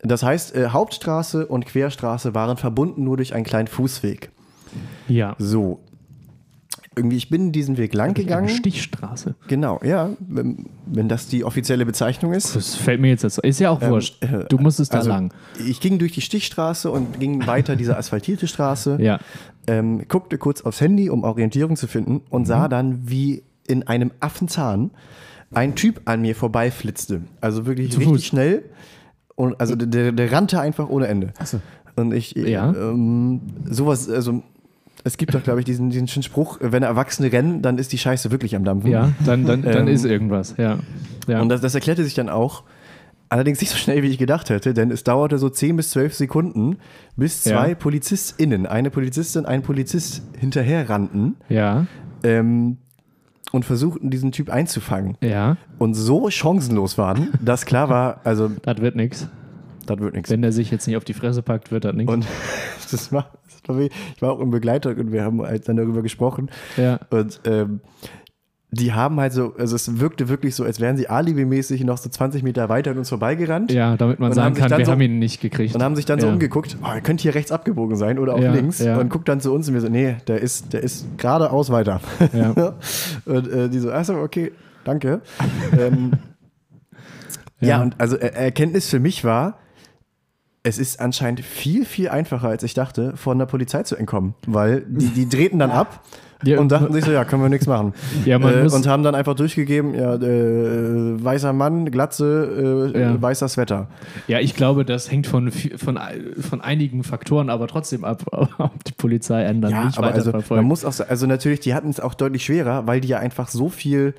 Das heißt, äh, Hauptstraße und Querstraße waren verbunden nur durch einen kleinen Fußweg. Ja. So. Irgendwie, ich bin diesen Weg lang gegangen. Stichstraße. Genau, ja, wenn, wenn das die offizielle Bezeichnung ist. Das fällt mir jetzt dazu. Ist ja auch wurscht. äh, Du musstest da Also, lang. Ich ging durch die Stichstraße und ging weiter diese asphaltierte Straße. Ja. ähm, guckte kurz aufs Handy, um Orientierung zu finden und Mhm. sah dann, wie in einem Affenzahn ein Typ an mir vorbeiflitzte. Also wirklich Zu richtig Fuß. schnell. Und also der, der rannte einfach ohne Ende. Achso. Und ich, Ja. ähm, sowas, also es gibt doch, glaube ich, diesen, diesen schönen Spruch, wenn Erwachsene rennen, dann ist die Scheiße wirklich am Dampfen. Ja, dann, dann, dann Ähm, ist irgendwas. Ja. ja. Und das, das erklärte sich dann auch. Allerdings nicht so schnell, wie ich gedacht hätte, denn es dauerte so 10 bis 12 Sekunden, bis zwei Ja. PolizistInnen, eine Polizistin, ein Polizist hinterher rannten ja, ähm, und versuchten, diesen Typ einzufangen. ja, Und so chancenlos waren, dass klar war, also, das wird nichts. das wird nichts. Wenn der sich jetzt nicht auf die Fresse packt, wird das nichts. Und das war, war wirklich, ich war auch im Begleiter und wir haben halt dann darüber gesprochen. Ja. Und ähm, die haben halt so, also es wirkte wirklich so, als wären sie alibimäßig noch so 20 Meter weiter an uns vorbeigerannt. Ja, damit man sagen kann, wir so- haben ihn nicht gekriegt. Und haben sich dann so ja. umgeguckt, oh, er könnte hier rechts abgebogen sein oder auch Ja, links. ja. Und guckt dann zu uns und wir so, nee, der ist, der ist geradeaus weiter. Ja. und äh, die so, achso, okay, danke. ähm, ja. Und also er Erkenntnis für mich war, es ist anscheinend viel, viel einfacher, als ich dachte, von der Polizei zu entkommen. Weil die, die drehten dann ab Ja, und dachten sich so, ja, können wir nichts machen. Ja, äh, und haben dann einfach durchgegeben, ja, äh, weißer Mann, Glatze, äh, Ja. weißes Wetter. Ja, ich glaube, das hängt von, von, von einigen Faktoren aber trotzdem ab, ob die Polizei ändern Ja, nicht aber weiter also verfolgt. man muss auch sagen, also natürlich, die hatten es auch deutlich schwerer, weil die ja einfach so viel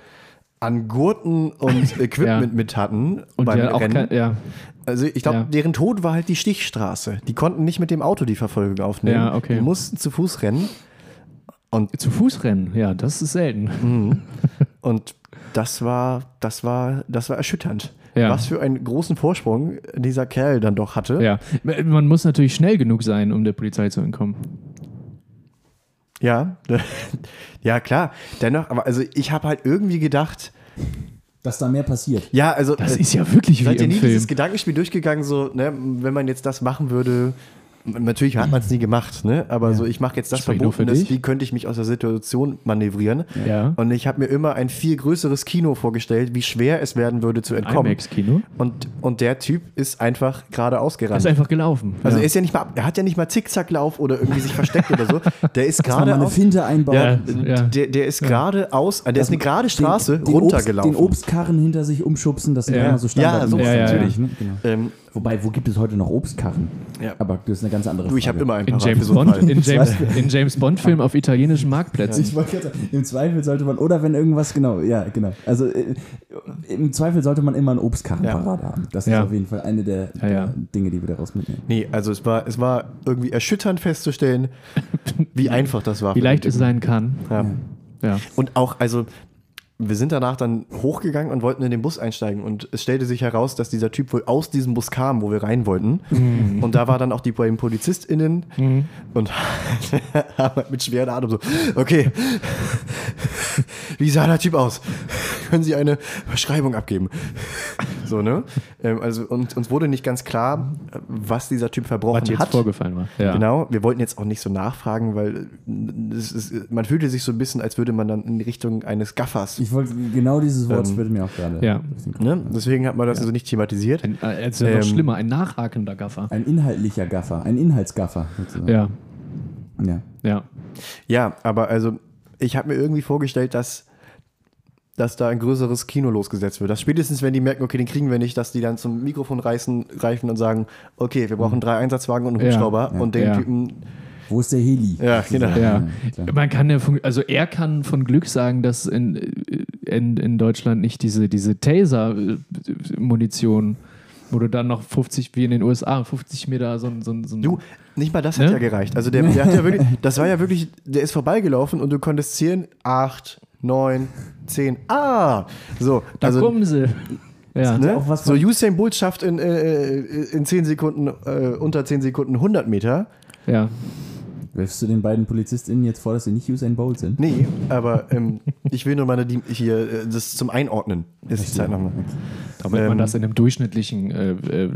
an Gurten und Equipment Ja. mit hatten und beim ja, auch Rennen. kein, ja, also ich glaube, Ja. deren Tod war halt die Stichstraße. Die konnten nicht mit dem Auto die Verfolgung aufnehmen. Ja, okay. Die mussten zu Fuß rennen. Und, zu Fuß rennen, ja, das ist selten. und das war, das war, das war erschütternd. Ja. Was für einen großen Vorsprung dieser Kerl dann doch hatte. Ja, man muss natürlich schnell genug sein, um der Polizei zu entkommen. Ja, ja klar. Dennoch, aber also ich habe halt irgendwie gedacht, Dass da mehr passiert. ja, also Das äh, ist ja wirklich wie Seid ihr im nie Film. dieses Gedankenspiel durchgegangen, so, ne, wenn man jetzt das machen würde, natürlich hat man es nie gemacht, ne, aber so, ich mache jetzt das Sprich nur für Verbotenes, wie könnte ich mich aus der Situation manövrieren? Ja. Und ich habe mir immer ein viel größeres Kino vorgestellt, wie schwer es werden würde zu entkommen. IMAX-Kino. Und, und der Typ ist einfach geradeaus Er gerannt. ist einfach gelaufen. also ja. er ist ja nicht mal, er hat ja nicht mal Zickzacklauf oder irgendwie sich versteckt oder so. Der ist Dass mal eine. Finte einbaut. Ja, Ja. Der, der ist geradeaus, der ist eine gerade Straße den, den Obst, runtergelaufen. den Obstkarren hinter sich umschubsen, das sind Ja. ja immer so Standard. Ja, sowas Ja, ja, ja. natürlich. Ne? Genau. ähm, Wobei, wo gibt es heute noch Obstkarren? Ja. Aber das ist eine ganz andere du, ich habe Frage. immer ein in James einen Bond, in James, in James Bond Film auf italienischen Marktplätzen. Ich wollte gerade sagen, im Zweifel sollte man, oder wenn irgendwas, genau, ja, genau. Also äh, im Zweifel sollte man immer einen Obstkarren Ja. parat haben. Das Ja. ist auf jeden Fall eine der, Ja, ja. der Dinge, die wir daraus mitnehmen. Nee, also es war, es war irgendwie erschütternd festzustellen, wie einfach das war. Wie leicht es sein kann. Ja. Ja. Und auch, also wir sind danach dann hochgegangen und wollten in den Bus einsteigen und es stellte sich heraus, dass dieser Typ wohl aus diesem Bus kam, wo wir rein wollten. Und da war dann auch die PolizistInnen und haben halt mit schweren Atem so, okay, wie sah der Typ aus? Können Sie eine Beschreibung abgeben? So, ne? Ähm, Also uns, uns wurde nicht ganz klar, was dieser Typ verbrochen Was jetzt hat. vorgefallen war. Ja. Genau, wir wollten jetzt auch nicht so nachfragen, weil ist, man fühlte sich so ein bisschen, als würde man dann in Richtung eines Gaffers. Ich wollte, genau dieses Wort Ähm, würde mir auch gerade. ja. Ne? Deswegen hat man das so nicht thematisiert. Ein, äh, es ist ja noch Ähm, schlimmer, ein nachhakender Gaffer. Ein inhaltlicher Gaffer, ein Inhaltsgaffer. sozusagen. Ja, ja. ja. Ja, aber also ich habe mir irgendwie vorgestellt, dass, dass da ein größeres Kino losgesetzt wird. Dass spätestens, wenn die merken, okay, den kriegen wir nicht, dass die dann zum Mikrofon reißen, greifen und sagen, okay, wir brauchen drei Einsatzwagen und einen Ja, Hubschrauber ja, und den ja. Typen, Wo ist der Heli? Ja, genau. Ja. klar. Man kann ja, von, also er kann von Glück sagen, dass in, in, in Deutschland nicht diese, diese Taser-Munition, wo du dann noch 50, wie in den USA, 50 Meter so ein. So ein, so ein Du, nicht mal das hat Ne? ja gereicht. Also der, der hat ja wirklich, das war ja wirklich, der ist vorbeigelaufen und du konntest zählen, acht, neun, zehn, ah! So, da also kommen sie. Ja. ne? auch was so Usain Bolt schafft in, äh, in 10 Sekunden, äh, unter 10 Sekunden 100 Meter. ja. Wirfst du den beiden PolizistInnen jetzt vor, dass sie nicht Usain Bolt sind? Nee, aber ähm, ich will nur meine, die, hier, äh, das zum Einordnen ist die Zeit nochmal. Damit man Ähm, das in einem durchschnittlichen äh, äh,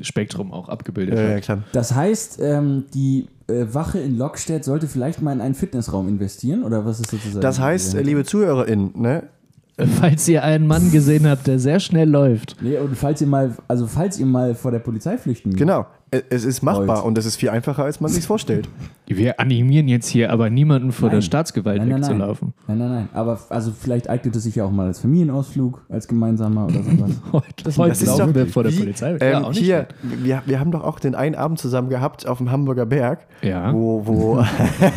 Spektrum auch abgebildet Ja, hat. ja, klar. Das heißt, ähm, die äh, Wache in Lockstedt sollte vielleicht mal in einen Fitnessraum investieren oder was ist sozusagen? Das heißt, äh, liebe ZuhörerInnen, ne? Falls ihr einen Mann gesehen habt, der sehr schnell läuft. Nee, und falls ihr mal, also falls ihr mal vor der Polizei flüchten Genau. Es ist machbar und es ist viel einfacher, als man sich vorstellt. Wir animieren jetzt hier aber niemanden vor der Nein. Staatsgewalt Nein, nein, nein. wegzulaufen. Nein, nein, nein. Aber also vielleicht eignet es sich ja auch mal als Familienausflug, als gemeinsamer oder sowas. Heute, Das ist laufen doch wir vor der wie, Polizei. Ähm, Ja, auch nicht hier, schlecht. wir, wir haben doch auch den einen Abend zusammen gehabt auf dem Hamburger Berg, Ja. wo, wo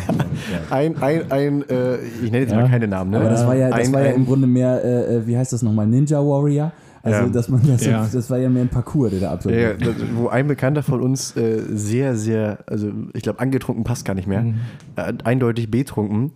ein, ein, ein äh, ich nenne jetzt Ja. mal keine Namen, ne? Aber das war ja, das ein, war ja ein, im Grunde mehr, äh, äh, wie heißt das nochmal, Ninja Warrior. Also Ja. dass man das, Ja. das war ja mehr ein Parcours, der da ja, absolviert. das- wo ein Bekannter von uns äh, sehr, sehr, also ich glaube, angetrunken passt gar nicht mehr, Mhm. äh, eindeutig betrunken,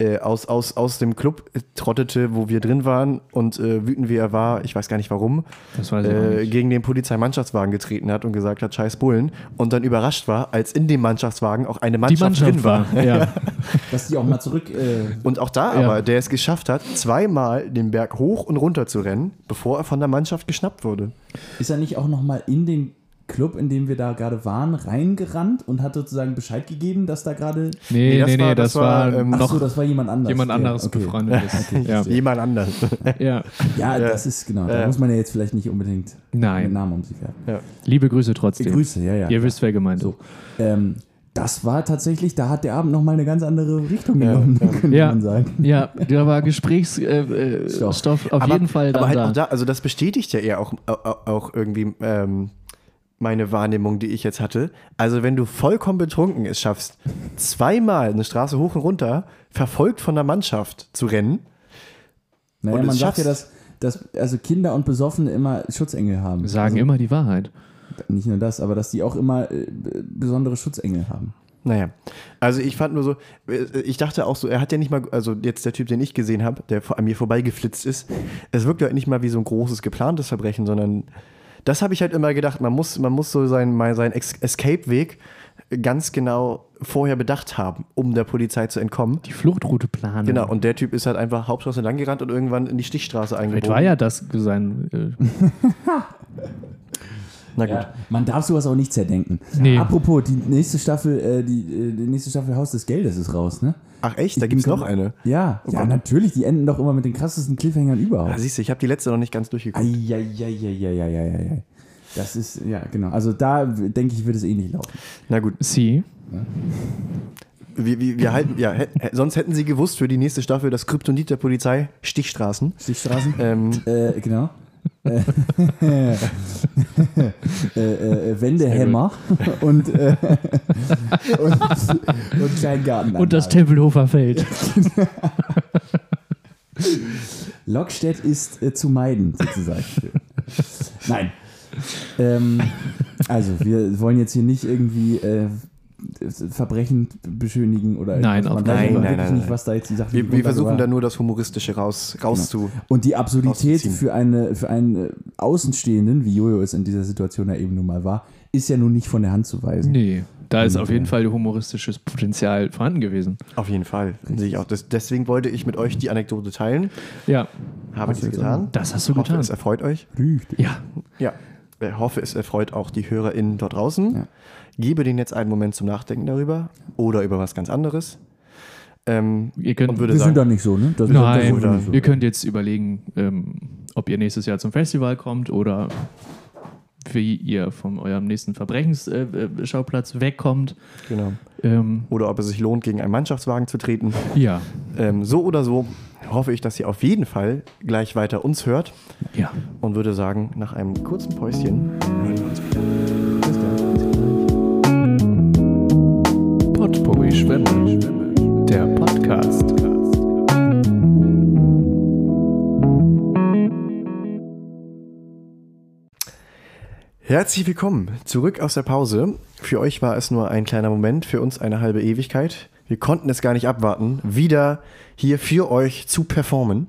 äh, aus, aus, aus dem Club äh, trottete, wo wir drin waren und äh, wütend wie er war, ich weiß gar nicht warum, Das weiß ich auch äh, nicht. gegen den Polizeimannschaftswagen getreten hat und gesagt hat, scheiß Bullen. Und dann überrascht war, als in dem Mannschaftswagen auch eine Mannschaft, Mannschaft drin war. war. Ja. Dass die auch mal zurück. Äh, Und auch da Ja. aber, der es geschafft hat, zweimal den Berg hoch und runter zu rennen, bevor er von der Mannschaft geschnappt wurde. ist er nicht auch nochmal in den Club, in dem wir da gerade waren, reingerannt und hat sozusagen Bescheid gegeben, dass da gerade. Nee, Nee, das nee, nee, war- das, das war, war, ähm, Ach noch so, das war jemand anderes. jemand anderes okay. befreundet ist. ja. Jemand anders. ja. Ja, das ist genau. Da Ja. muss man ja jetzt vielleicht nicht unbedingt Nein. mit Namen um sich werfen. ja. Liebe Grüße trotzdem. Grüße, ja, ja. Ihr wisst, wer gemeint ist. So. Ähm, das war tatsächlich, da hat der Abend nochmal eine ganz andere Richtung Ja, genommen, ja. könnte Ja. man sagen. Ja, da war Gesprächsstoff äh. Stoff auf aber, jeden Fall aber halt da. also das bestätigt ja eher auch, auch, auch irgendwie ähm, meine Wahrnehmung, die ich jetzt hatte. Also wenn du vollkommen betrunken es schaffst, zweimal eine Straße hoch und runter, verfolgt von der Mannschaft zu rennen, Naja, Und man sagt ja, dass, dass also Kinder und Besoffene immer Schutzengel haben. Sagen also, immer die Wahrheit. Nicht nur das, aber dass die auch immer äh, besondere Schutzengel haben. Naja, also ich fand nur so, äh, ich dachte auch so, er hat ja nicht mal, also jetzt der Typ, den ich gesehen habe, der vor- an mir vorbeigeflitzt ist, es wirkt halt nicht mal wie so ein großes geplantes Verbrechen, sondern das habe ich halt immer gedacht, man muss, man muss so seinen, mal seinen Escape-Weg ganz genau vorher bedacht haben, um der Polizei zu entkommen. Die Fluchtroute planen. Genau, und der Typ ist halt einfach Hauptstraße lang gerannt und irgendwann in die Stichstraße Vielleicht eingebogen. war ja das sein. Äh, Na gut. Ja, man darf sowas auch nicht zerdenken. Nee. Apropos, die nächste Staffel, äh, die, äh, die nächste Staffel Haus des Geldes ist raus, ne? Ach echt, da gibt es noch eine. Ja, ja, Gott. natürlich, die enden doch immer mit den krassesten Cliffhangern überhaupt. siehst du, ich habe die letzte noch nicht ganz durchgeguckt. Eieieiei. Das ist, ja, genau. Also da denke ich, wird es ähnlich laufen. Na gut, Sie. wir, wir, wir halten, ja, sonst hätten sie gewusst für die nächste Staffel das Kryptonit der Polizei, Stichstraßen. Stichstraßen? Ähm, Äh, genau. Äh, äh, äh, Wendehämmer und, äh, und, und Kleingarten. Und das Tempelhofer Feld. Lockstedt ist äh, zu meiden, sozusagen. Nein. Ähm, also, wir wollen jetzt hier nicht irgendwie Verbrechen beschönigen oder Nein, Man Fall. wirklich Nein, nein, nicht, nein. was da jetzt die Sache wir, wir versuchen da nur das Humoristische raus, rauszu. Und die Absurdität für, eine, für einen äh, Außenstehenden, wie Jojo es in dieser Situation ja eben nun mal war, ist ja nun nicht von der Hand zu weisen. Nee, da ist auf jeden Fall humoristisches Potenzial vorhanden gewesen. Auf jeden Fall. Sehe ich auch. Das, deswegen wollte ich mit euch die Anekdote teilen. Ja, Habe ich du getan. das hast du Ich hoffe, getan. es erfreut euch. Richtig. Ja, Ja. Ich hoffe, es erfreut auch die HörerInnen dort draußen. Ja. Gebe denen jetzt einen Moment zum Nachdenken darüber oder über was ganz anderes. Ähm, ihr könnt. und würde Wir sind sagen, da nicht so, ne? Das, Nein, nicht so. ihr könnt jetzt überlegen, ähm, ob ihr nächstes Jahr zum Festival kommt oder wie ihr von eurem nächsten Verbrechensschauplatz wegkommt. genau. Ähm, Oder ob es sich lohnt, gegen einen Mannschaftswagen zu treten. ja, Ähm, so oder so hoffe ich, dass ihr auf jeden Fall gleich weiter uns hört ja. und würde sagen, nach einem kurzen Päuschen hören wir uns wieder. Potpourri Schwemme, der Podcast. Herzlich willkommen zurück aus der Pause. Für euch war es nur ein kleiner Moment, für uns eine halbe Ewigkeit. Wir konnten es gar nicht abwarten, wieder hier für euch zu performen.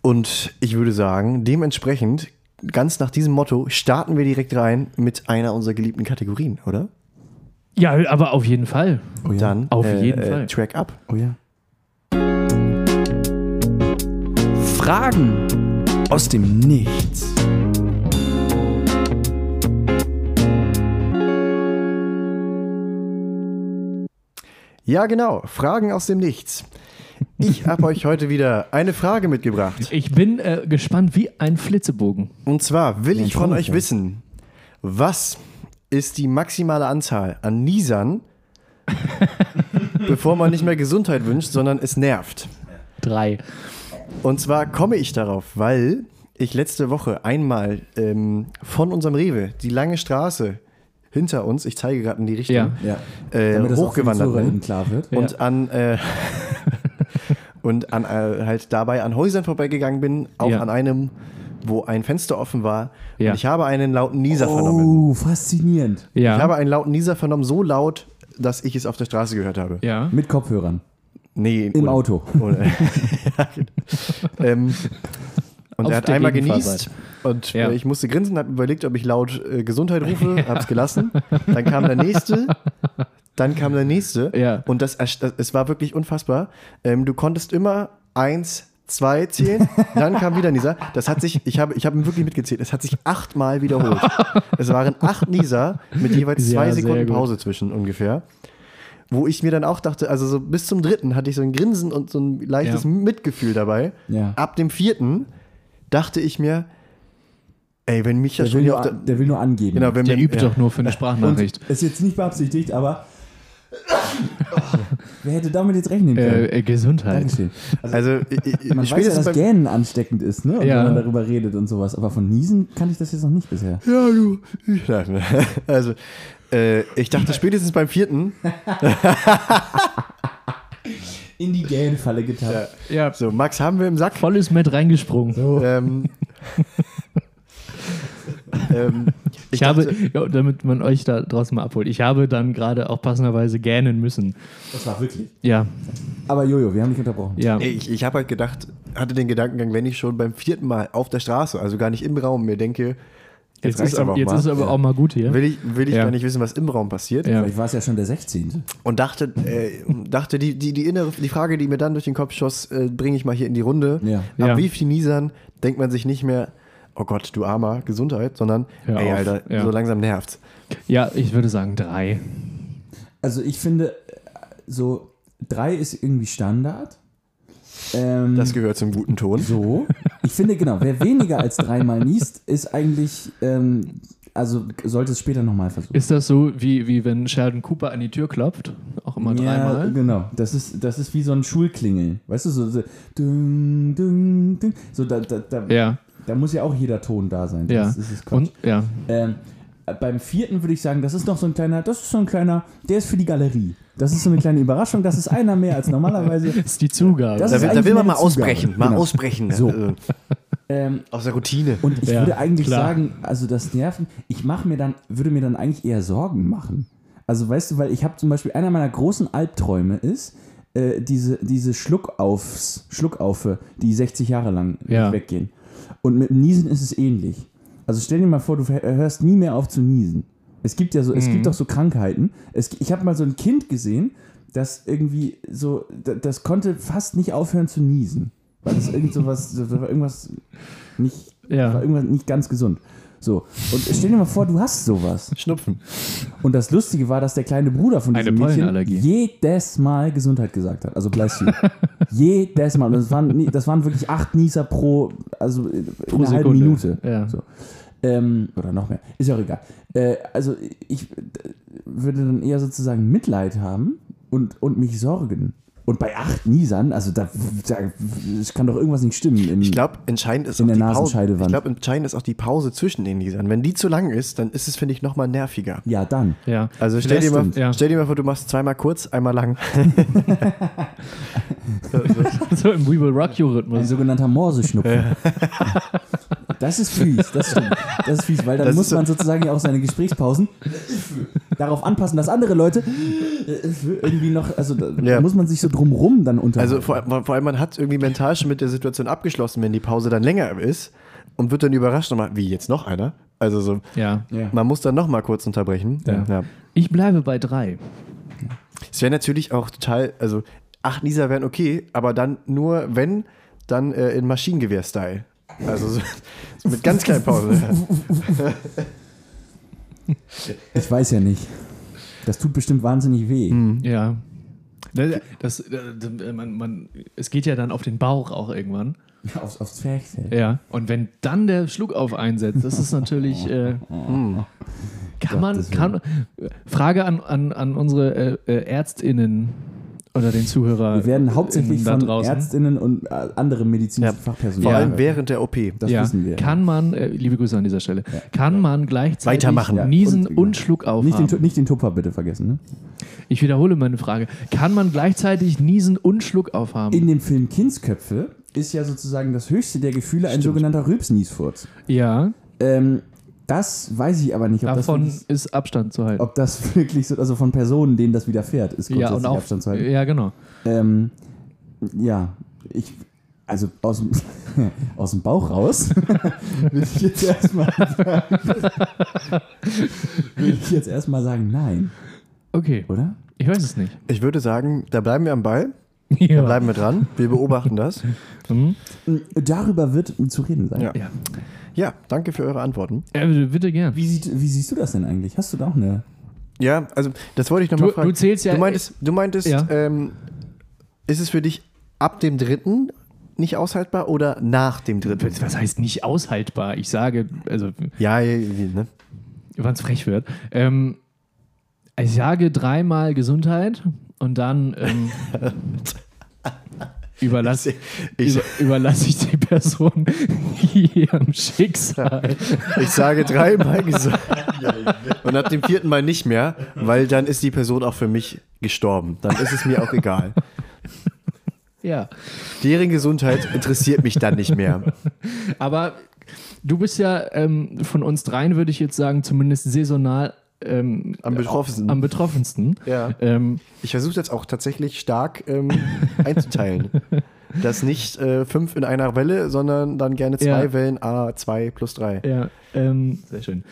Und ich würde sagen, dementsprechend, ganz nach diesem Motto, starten wir direkt rein mit einer unserer geliebten Kategorien, oder? Ja, aber auf jeden Fall. Oh ja. Dann Auf äh, jeden äh, Fall. Track up. Oh ja. Fragen aus dem Nichts. Ja, genau. Fragen aus dem Nichts. Ich habe euch heute wieder eine Frage mitgebracht. Ich bin äh, gespannt wie ein Flitzebogen. Und zwar will ich von euch wissen, was ist die maximale Anzahl an Niesern, bevor man nicht mehr Gesundheit wünscht, sondern es nervt? Drei. Und zwar komme ich darauf, weil ich letzte Woche einmal ähm, von unserem Rewe die lange Straße hinter uns, ich zeige gerade in die Richtung, Ja. Ja. Äh, Damit das auch für die hochgewandert bin. klar wird. Ja. und an äh, und an äh, halt dabei an Häusern vorbeigegangen bin, auch Ja. an einem, wo ein Fenster offen war. Ja. Und ich habe einen lauten Nieser vernommen. Oh, faszinierend. Ja. Ich habe einen lauten Nieser vernommen, so laut, dass ich es auf der Straße gehört habe. ja. Mit Kopfhörern. Nee, Im oder- Auto. Ja, genau. ähm, und Auf er hat einmal genießt und Ja. äh, ich musste grinsen, habe überlegt, ob ich laut äh, Gesundheit rufe, hab's gelassen. Dann kam der nächste, dann kam der nächste Ja. und das, das es war wirklich unfassbar. Ähm, du konntest immer eins, zwei zählen, dann kam wieder Nieser. Das hat sich, ich habe ich hab ihn wirklich mitgezählt, es hat sich achtmal wiederholt. Es waren acht Nieser mit jeweils Ja, zwei sehr Sekunden gut. Pause zwischen ungefähr. Wo ich mir dann auch dachte, also so bis zum dritten hatte ich so ein Grinsen und so ein leichtes Ja. Mitgefühl dabei. Ja. Ab dem vierten dachte ich mir, ey, wenn mich das Der will, nur, der, der will nur angeben. genau, wenn Der mir, übt ja. doch nur für eine Sprachnachricht. Und ist jetzt nicht beabsichtigt, aber wer hätte damit jetzt rechnen können? Äh, äh, Gesundheit. Dankeschön. Also ich, ich, Man weiß ja, dass Gähnen ansteckend ist, ne? Und Ja. wenn man darüber redet und sowas. Aber von Niesen kann ich das jetzt noch nicht bisher. ja, du. Nein, also äh, ich dachte spätestens beim vierten, In die Gähnfalle getappt. Ja. so Max haben wir im Sack. Volles Met reingesprungen. Ähm, ähm, Ich, ich habe, ja, damit man euch da draußen mal abholt, ich habe dann gerade auch passenderweise gähnen müssen. Das war wirklich. Ja, Aber Jojo, wir haben dich unterbrochen. ja. Ich, ich habe halt gedacht, hatte den Gedankengang, wenn ich schon beim vierten Mal auf der Straße, also gar nicht im Raum, mir denke, jetzt, Jetzt, ist, aber, auch jetzt ist aber auch mal gut hier. will ich, will ich Ja. gar nicht wissen, was im Raum passiert. Ja. Vielleicht war es ja schon der 16. Und dachte, äh, dachte die, die, die innere, die Frage, die mir dann durch den Kopf schoss, äh, bringe ich mal hier in die Runde. Ja. Ab Ja. wie viel Niesern denkt man sich nicht mehr, oh Gott, du armer, Gesundheit, sondern, Hör ey, auf. Alter, Ja. so langsam nervt's. Ja, ich würde sagen drei. Also ich finde, so drei ist irgendwie Standard. Ähm, Das gehört zum guten Ton. so. Ich finde, genau, wer weniger als dreimal niest, ist eigentlich, ähm, also sollte es später nochmal versuchen. Ist das so, wie, wie wenn Sheldon Cooper an die Tür klopft? Auch immer Ja, dreimal? genau. Das ist, das ist wie so ein Schulklingeln. Weißt du, so, so ding, ding, ding. So, da, da, da, Ja, da muss ja auch jeder Ton da sein. ja. Das, das ist. Und, ja. Ähm, beim vierten würde ich sagen, das ist noch so ein kleiner, das ist so ein kleiner, der ist für die Galerie. Das ist so eine kleine Überraschung, das ist einer mehr als normalerweise. Das ist die Zugabe. Das Da ist will, da will man mal ausbrechen, Zugabe. mal Genau. ausbrechen. So. Also, Ähm, aus der Routine. und ich Ja, würde eigentlich klar. sagen, also das Nerven, ich mache mir dann, würde mir dann eigentlich eher Sorgen machen. Also weißt du, weil ich habe zum Beispiel, einer meiner großen Albträume ist, äh, diese, diese Schluckaufs, Schluckaufe, die 60 Jahre lang nicht Ja. weggehen. Und mit dem Niesen ist es ähnlich. Also stell dir mal vor, du hörst nie mehr auf zu niesen. Es gibt ja so, es gibt doch so Krankheiten. Es, ich habe mal so ein Kind gesehen, das irgendwie so, da- das konnte fast nicht aufhören zu niesen. Weil das irgend so was, das war irgendwas nicht, Ja. war irgendwas nicht ganz gesund. So. Und stell dir mal vor, du hast sowas. Schnupfen. Und das Lustige war, dass der kleine Bruder von diesem Mädchen jedes Mal Gesundheit gesagt hat. Also bless you. jedes Mal. Und das waren, das waren wirklich acht Nieser pro, also in Pro einer halben. Minute. Ja. So. Ähm, oder noch mehr. Ist ja auch egal. Äh, also ich äh, würde dann eher sozusagen Mitleid haben und, und mich sorgen. Und bei acht Niesern, also da, da es kann doch irgendwas nicht stimmen. Im, Ich glaube, entscheidend ist In auch der die Pause. Nasenscheidewand. Ich glaube, entscheidend ist auch die Pause zwischen den Niesern. Wenn die zu lang ist, dann ist es, finde ich, nochmal nerviger. ja, dann. Ja. Also stell dir, mal, ja. stell dir mal vor, du machst zweimal kurz, einmal lang. so im We Will Rock You Ein Rhythmus. sogenannter Morseschnupfen. Das ist fies, das stimmt. Das ist fies, weil dann Das muss man sozusagen ja auch seine Gesprächspausen darauf anpassen, dass andere Leute irgendwie noch, also da Ja. muss man sich so drumrum dann unterhalten. Also vor, vor allem, man hat irgendwie mental schon mit der Situation abgeschlossen, wenn die Pause dann länger ist und wird dann überrascht nochmal, wie jetzt noch einer? Also so, Ja. ja. man muss dann nochmal kurz unterbrechen. Ja. Ich bleibe bei drei. Es wäre natürlich auch total, also acht Nieser wären okay, aber dann nur, wenn, dann äh, in Maschinengewehr-Style. Also so, so mit ganz kleinen Pausen. Ich weiß ja nicht. Das tut bestimmt wahnsinnig weh. Mhm. Ja. Das, das, das, man, man, es geht ja dann auf den Bauch auch irgendwann. Aufs, aufs Zwerchfell. Ja. Und wenn dann der Schluckauf einsetzt, das ist natürlich. Äh, kann man. Kann, Frage an, an, an unsere äh, äh, ÄrztInnen oder den Zuhörer. Wir werden hauptsächlich da von draußen. Ärztinnen und äh, anderem medizinischen Ja, Fachpersonal. Vor allem während der OP. Das ja, wissen wir. Kann man, äh, liebe Grüße an dieser Stelle, kann man gleichzeitig Weitermachen. Ja, niesen und- und, Schluckauf nicht, den, nicht den Tupper bitte vergessen. Ne? Ich wiederhole meine Frage. Kann man gleichzeitig niesen und Schluckauf haben? In dem Film Kindsköpfe ist ja sozusagen das höchste der Gefühle ein sogenannter Rülpsniesfurz. ja, Ähm, das weiß ich aber nicht, ob, davon das, wirklich- ist Abstand zu halten. ob das wirklich so, also von Personen, denen das widerfährt, ist ja, grundsätzlich und auch. Abstand zu halten. Ja, genau. Ähm, ja, ich, also aus dem, aus dem Bauch raus, will ich jetzt erstmal sagen, will ich jetzt erstmal sagen, nein, Okay, oder? ich weiß es nicht. Ich würde sagen, da bleiben wir am Ball. Da Ja. bleiben wir dran. Wir beobachten das. Hm? Darüber wird zu reden sein. Ja. Ja. Ja, danke für eure Antworten. Ja, bitte, bitte gern. Wie, sieht, wie siehst du das denn eigentlich? Hast du da auch eine. Ja, also das wollte ich nochmal Du- fragen. du zählst ja- Du meintest, du meintest Ja. ähm, ist es für dich ab dem dritten nicht aushaltbar oder nach dem dritten? Was heißt nicht aushaltbar? Ich sage, also Ja, ne? wann es frech wird. Ähm, ich sage dreimal Gesundheit und dann ähm, überlasse Ich, über, überlasse ich die Person ihrem Schicksal. ich sage dreimal gesagt. Und ab dem vierten Mal nicht mehr, weil dann ist die Person auch für mich gestorben. Dann ist es mir auch egal. Ja, Deren Gesundheit interessiert mich dann nicht mehr. aber du bist ja ähm, von uns dreien, würde ich jetzt sagen, zumindest saisonal ähm, Am betroffensten. am betroffensten. Ja. Ähm, Ich versuche jetzt auch tatsächlich stark ähm, einzuteilen. Das nicht äh, fünf in einer Welle, sondern dann gerne zwei Ja. Wellen, A, zwei plus drei. Ja, ähm, sehr schön.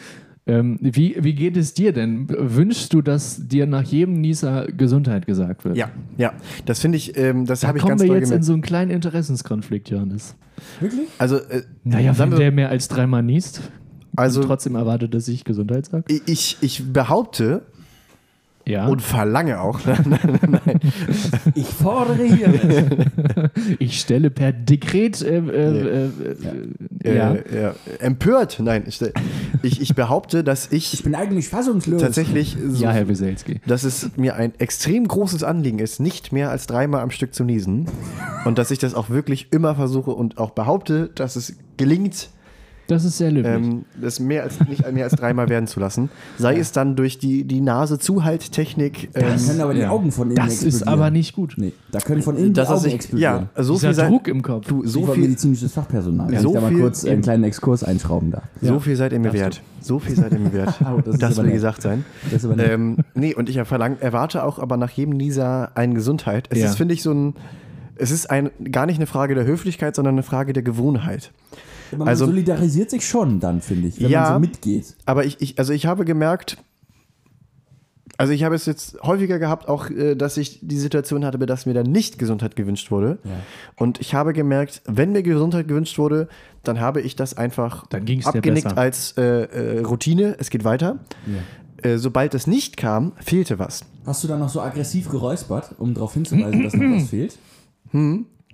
Ähm, wie, wie geht es dir denn? Wünschst du, dass dir nach jedem Nieser Gesundheit gesagt wird? Ja, ja, das finde ich, ähm, das Da habe ich kommen ganz wir doll jetzt in gemerkt. so einen kleinen Interessenskonflikt, Johannes. Wirklich? Also, äh, Naja, wenn wir- der mehr als dreimal niest Also- und trotzdem erwartet, dass ich Gesundheit sage. ich, ich behaupte Ja. und verlange auch, Ich fordere hier. ich stelle per Dekret äh, äh, äh, äh, ja. äh, ja, empört, nein, ich, ich, ich behaupte, dass Ich ich bin eigentlich fassungslos. tatsächlich so, ja, Herr Wieselski. dass es mir ein extrem großes Anliegen ist, nicht mehr als dreimal am Stück zu niesen und dass ich das auch wirklich immer versuche und auch behaupte, dass es gelingt, Das ist sehr löblich. ähm, das mehr als, nicht mehr als dreimal werden zu lassen. Sei es dann durch die, die Nase-Zuhalttechnik. Da Ähm, können aber die ja. Augen von innen das ist explodieren. aber nicht gut. Nee, da können von innen dass die Augen sich, explodieren. ja, so Dieser viel Druck im Kopf. du, so viel, medizinisches Fachpersonal. Wenn So ich da mal viel kurz einen kleinen Exkurs einschrauben darf. so viel seid ihr mir wert. So viel seid ihr mir wert. Oh, das ist das will gesagt sein. Das ist aber. Ähm, nee, und ich verlang, erwarte auch aber nach jedem Nieser eine Gesundheit. Es Ja. ist, finde ich, so ein. Es ist ein, gar nicht eine Frage der Höflichkeit, sondern eine Frage der Gewohnheit. Man also- solidarisiert sich schon dann, finde ich, wenn Ja. man so mitgeht. Aber ich, ich, also ich habe gemerkt, also ich habe es jetzt häufiger gehabt, auch, äh, dass ich die Situation hatte, dass mir dann nicht Gesundheit gewünscht wurde. Ja. Und ich habe gemerkt, wenn mir Gesundheit gewünscht wurde, dann habe ich das einfach abgenickt als äh, äh, Routine. Es geht weiter. Äh, sobald es nicht kam, fehlte was. Hast du dann noch so aggressiv geräuspert, um darauf hinzuweisen, dass noch was fehlt?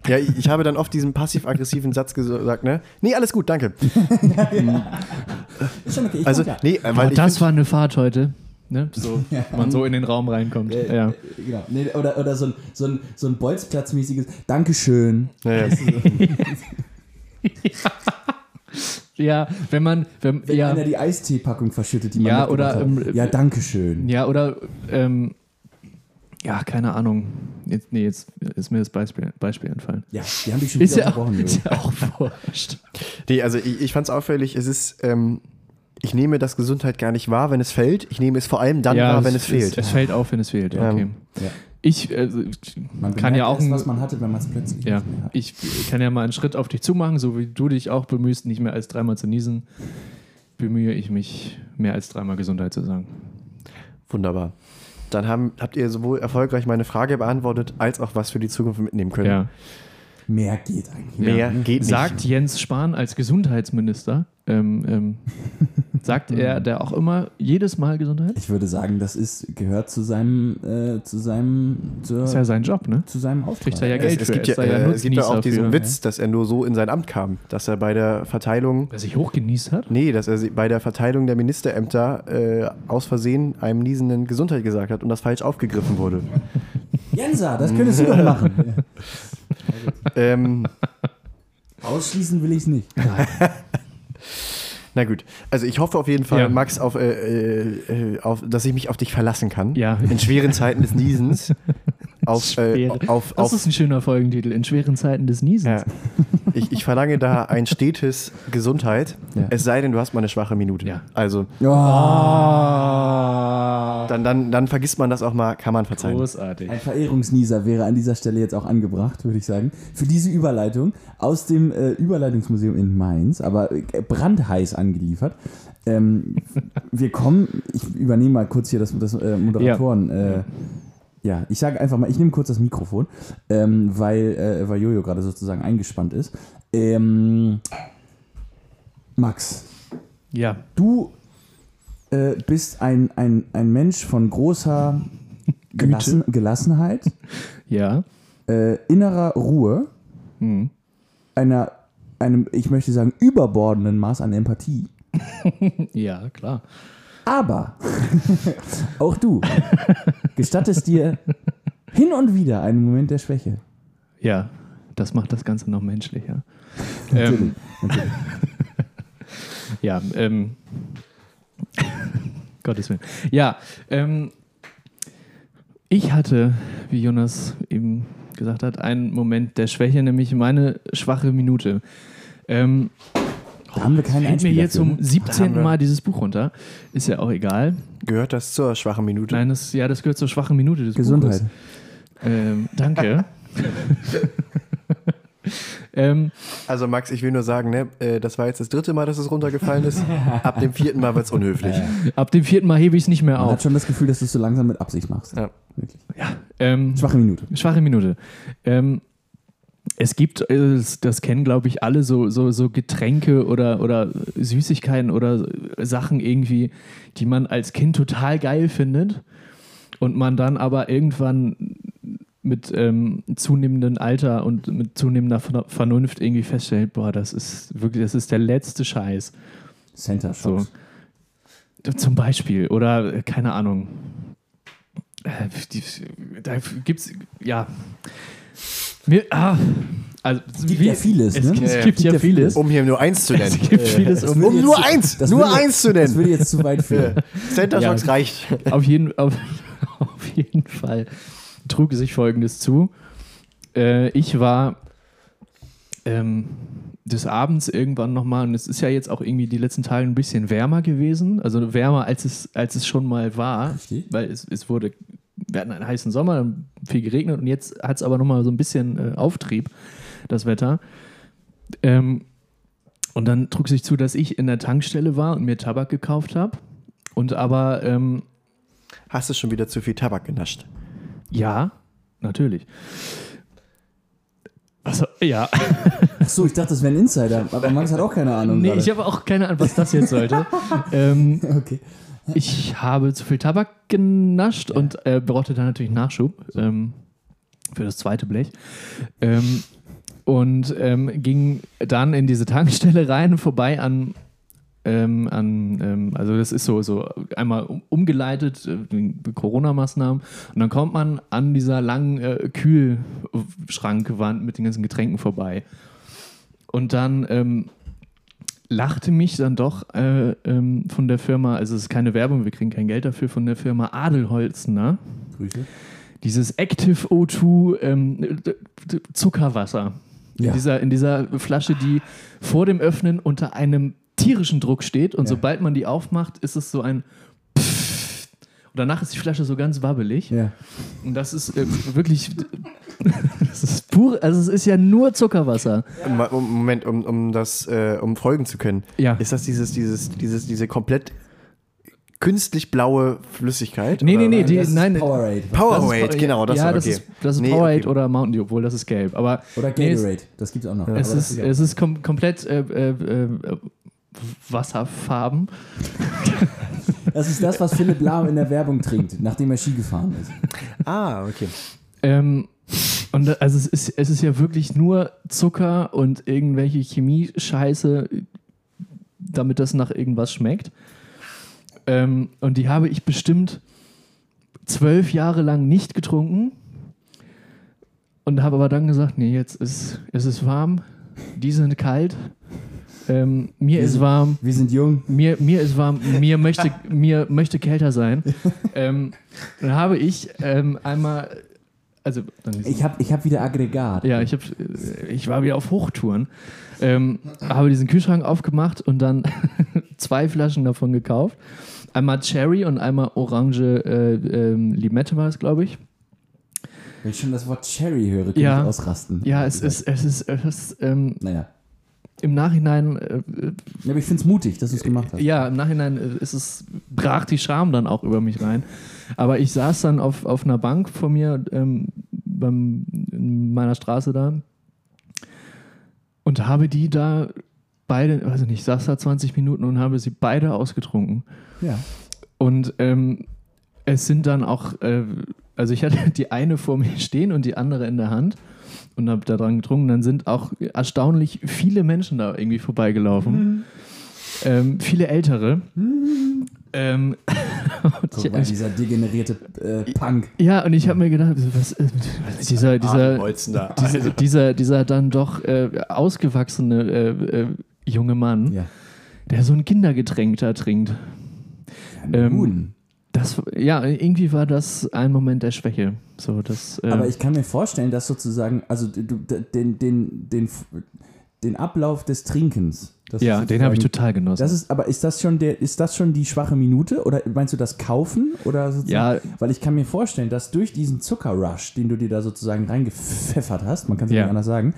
Ja, ich, habe dann oft diesen passiv-aggressiven Satz gesagt, ne? Nee, alles gut, danke. Ist schon okay, ich Also, ja. nee, Boah, weil ich das war eine Fahrt heute. Ne? So, man so in den Raum reinkommt. Äh, ja. äh, genau. Nee, oder oder so ein, so ein, so ein Bolzplatzmäßiges Dankeschön. Ja, ja. ja, wenn man, wenn, Wenn ja, einer die Eisteepackung verschüttet, die man Ja, oder, hat. ähm, Ja, Dankeschön. ja, oder, ähm, ja, keine Ahnung. Jetzt, nee, jetzt ist mir das Beispiel, Beispiel entfallen. Ja, die haben dich schon Ist wieder ja, auch, ist ja auch wurscht. Nee, also ich, ich fand es auffällig, es ist, ähm, ich nehme das Gesundheit gar nicht wahr, wenn es fällt. Ich nehme es vor allem dann wahr, wenn es, fehlt. Es, fällt auf, wenn es fehlt. Ja, okay. Ja. Ich Man kann ja auch erst, was man hatte, wenn man es plötzlich ja, nicht mehr hat. ich kann ja mal einen Schritt auf dich zumachen, so wie du dich auch bemühst, nicht mehr als dreimal zu niesen, bemühe ich mich, mehr als dreimal Gesundheit zu sagen. Wunderbar. Dann haben, habt ihr sowohl erfolgreich meine Frage beantwortet, als auch was für die Zukunft mitnehmen können. Ja. Mehr geht eigentlich. Mehr geht nicht. Sagt Jens Spahn als Gesundheitsminister. Ähm, ähm, Sagt er der auch immer jedes Mal Gesundheit? Ich würde sagen, das ist, gehört zu seinem, äh, zu seinem, zur, Das ist ja sein Job, ne? zu seinem Auftrag. Kriegt er ja Es, Geld es für. gibt ja, er ja äh, es gibt ja auch diesen für. Witz, dass er nur so in sein Amt kam, dass er bei der Verteilung Wer sich hochgenießt hat? Nee, dass er sie- bei der Verteilung der Ministerämter äh, aus Versehen einem Niesenden Gesundheit gesagt hat und das falsch aufgegriffen wurde. Jensa, das könntest du doch machen. ähm, Ausschließen will ich es nicht. Na gut, also ich hoffe auf jeden Fall, Ja. Max, auf, äh, äh, auf, dass ich mich auf dich verlassen kann. Ja. In schweren Zeiten des Niesens. Auf, äh, auf, Das auf, ist ein schöner Folgentitel. In schweren Zeiten des Niesens. ja. ich, ich verlange da ein stetes Gesundheit, Ja. es sei denn, du hast mal eine schwache Minute. Ja. Also Oh. dann, dann, dann vergisst man das auch mal, kann man verzeihen. Großartig. Ein Verehrungsnieser wäre an dieser Stelle jetzt auch angebracht, würde ich sagen. Für diese Überleitung aus dem äh, Überleitungsmuseum in Mainz, aber äh, brandheiß angeliefert. Ähm, wir kommen, ich übernehme mal kurz hier das, das äh, Moderatoren. Ja. Äh, ja, ich sage einfach mal, ich nehme kurz das Mikrofon, ähm, weil, äh, weil Jojo gerade sozusagen eingespannt ist. Ähm, Max, Ja. du äh, bist ein, ein, ein Mensch von großer Gelassen, Gelassenheit, Ja. äh, innerer Ruhe, Hm. einer, einem, ich möchte sagen, überbordenden Maß an Empathie. Ja, klar. Aber auch du gestattest dir hin und wieder einen Moment der Schwäche. Ja, das macht das Ganze noch menschlicher. Natürlich. Ähm, natürlich. ja, ähm. Gottes Willen. Ja, ähm. Ich hatte, wie Jonas eben gesagt hat, einen Moment der Schwäche, nämlich meine schwache Minute. Ähm, Da haben wir keinen fällt mir Einspieler jetzt für, zum ne? 17. wir- Mal dieses Buch runter. Ist ja auch egal. Gehört das zur schwachen Minute? Nein, das, ja, das gehört zur schwachen Minute des Gesundheit. Buches. Ähm, danke. ähm, Also Max, ich will nur sagen, ne, äh, das war jetzt das dritte Mal, dass es runtergefallen ist. Ab dem vierten Mal wird es unhöflich. ab dem vierten Mal hebe ich es nicht mehr Man hat auf. schon das Gefühl, dass du es so langsam mit Absicht machst. Ja. Wirklich. Ähm, Schwache Minute. Schwache Minute. Ähm, es gibt, äh, das kennen glaube ich alle, so, so, so Getränke oder, oder Süßigkeiten oder Sachen irgendwie, die man als Kind total geil findet und man dann aber irgendwann mit ähm, zunehmendem Alter und mit zunehmender Ver- Vernunft irgendwie feststellt, boah, das ist wirklich, das ist der letzte Scheiß. Center So. Shocks. Zum Beispiel. Oder, äh, keine Ahnung. Äh, da gibt's, ja. Mir, ah, also, Es gibt ja vieles, Es, ne? gibt- es Ja, gibt ja vieles. Um hier nur eins zu nennen. Es gibt vieles. Das Um, Um jetzt nur zu- eins, das nur jetzt- eins zu Das nennen. würde jetzt zu weit führen. Center Ja. Shocks reicht. auf, jeden, auf, auf jeden Fall trug sich Folgendes zu. Äh, ich war ähm, des Abends irgendwann nochmal, und es ist ja jetzt auch irgendwie die letzten Tage ein bisschen wärmer gewesen, also wärmer als es, als es schon mal war, Richtig. weil es, es wurde, wir hatten einen heißen Sommer, dann viel geregnet und jetzt hat es aber nochmal so ein bisschen äh, Auftrieb, das Wetter. Ähm, und dann trug sich zu, dass ich in der Tankstelle war und mir Tabak gekauft habe. Und aber, ähm, Hast du schon wieder zu viel Tabak genascht? ja, natürlich. Also, ja. Achso, ich dachte, das wäre ein Insider, aber Max hat auch keine Ahnung. Nee, gerade. ich habe auch keine Ahnung, was das jetzt sollte. ähm, Okay. Ich habe zu viel Tabak genascht und äh, brauchte dann natürlich Nachschub ähm, für das zweite Blech. Ähm, und ähm, ging dann in diese Tankstelle rein, vorbei an, ähm, an ähm, also das ist so, so einmal um, umgeleitet, äh, Corona-Maßnahmen. Und dann kommt man an dieser langen äh, Kühlschrankwand mit den ganzen Getränken vorbei. Und dann ähm, lachte mich dann doch äh, ähm, von der Firma, also es ist keine Werbung, wir kriegen kein Geld dafür, von der Firma Adelholzner, Grüße. dieses Active O2 ähm, Zuckerwasser. Ja. In, dieser, in dieser Flasche, die vor dem Öffnen unter einem tierischen Druck steht und Ja. sobald man die aufmacht, ist es so ein. Und danach ist die Flasche so ganz wabbelig. Ja. Und das ist äh, wirklich, das ist pur, also es ist ja nur Zuckerwasser. Um, Moment, um, um das, äh, um folgen zu können. Ja. Ist das dieses, dieses, dieses, diese komplett künstlich blaue Flüssigkeit? Nee, nee, nee, die, Das ist nein, Powerade. Powerade, ist- genau, das ja, war das okay. ist, das ist Nee, Powerade okay. oder Mountain Dew, obwohl das ist gelb. Aber Oder nee, es- Gatorade. Das gibt's auch noch. es, ist, es ist kom komplett äh, äh, äh, Wasserfarben. Das ist das, was Philipp Lahm in der Werbung trinkt, nachdem er Ski gefahren ist. Ah, okay. Ähm, und also es ist, es ist ja wirklich nur Zucker und irgendwelche Chemie-Scheiße, damit das nach irgendwas schmeckt. Ähm, und die habe ich bestimmt zwölf Jahre lang nicht getrunken und habe aber dann gesagt, nee, jetzt ist es ist warm, die sind kalt, ähm, mir Wir ist sind- warm, Wir sind jung. mir, mir ist warm, mir möchte, mir möchte kälter sein. Ähm, dann habe ich ähm, einmal, also Ich habe ich hab wieder Aggregat. ja, ich, hab, ich war wieder auf Hochtouren, ähm, habe diesen Kühlschrank aufgemacht und dann zwei Flaschen davon gekauft. Einmal Cherry und einmal Orange äh, ähm, Limette war es, glaube ich. Wenn ich schon das Wort Cherry höre, kann Ja. ich ausrasten. Ja, es ist, es ist, es ist ähm, Naja. Im Nachhinein äh, Ja, aber ich finde es mutig, dass du es gemacht hast. Ja, im Nachhinein äh, ist es, brach die Scham dann auch über mich rein. Aber ich saß dann auf, auf einer Bank vor mir ähm, beim, in meiner Straße da und habe die da beide, also nicht, ich saß da 20 Minuten und habe sie beide ausgetrunken. Ja. Und ähm, es sind dann auch, äh, also ich hatte die eine vor mir stehen und die andere in der Hand und habe da dran getrunken. Dann sind auch erstaunlich viele Menschen da irgendwie vorbeigelaufen. Ähm, viele ältere. Ähm, und Guck mal, dieser degenerierte äh, Punk. ja, und ich habe mir gedacht, was, äh, was dieser, dieser, Bolzender. dieser, dieser, dieser dann doch äh, ausgewachsene äh, äh, junge Mann, Ja. der so ein Kindergetränk da trinkt. Ähm, Nun. Das, ja, irgendwie war das ein Moment der Schwäche. So, das, äh, Aber ich kann mir vorstellen, dass sozusagen, also du, den, den, den, den Ablauf des Trinkens. ja, den habe ich total genossen. Das ist, aber ist das schon der, ist das schon die schwache Minute oder meinst du das Kaufen oder? Ja. Weil ich kann mir vorstellen, dass durch diesen Zuckerrush, den du dir da sozusagen reingepfeffert hast, man kann es Ja. nicht anders sagen,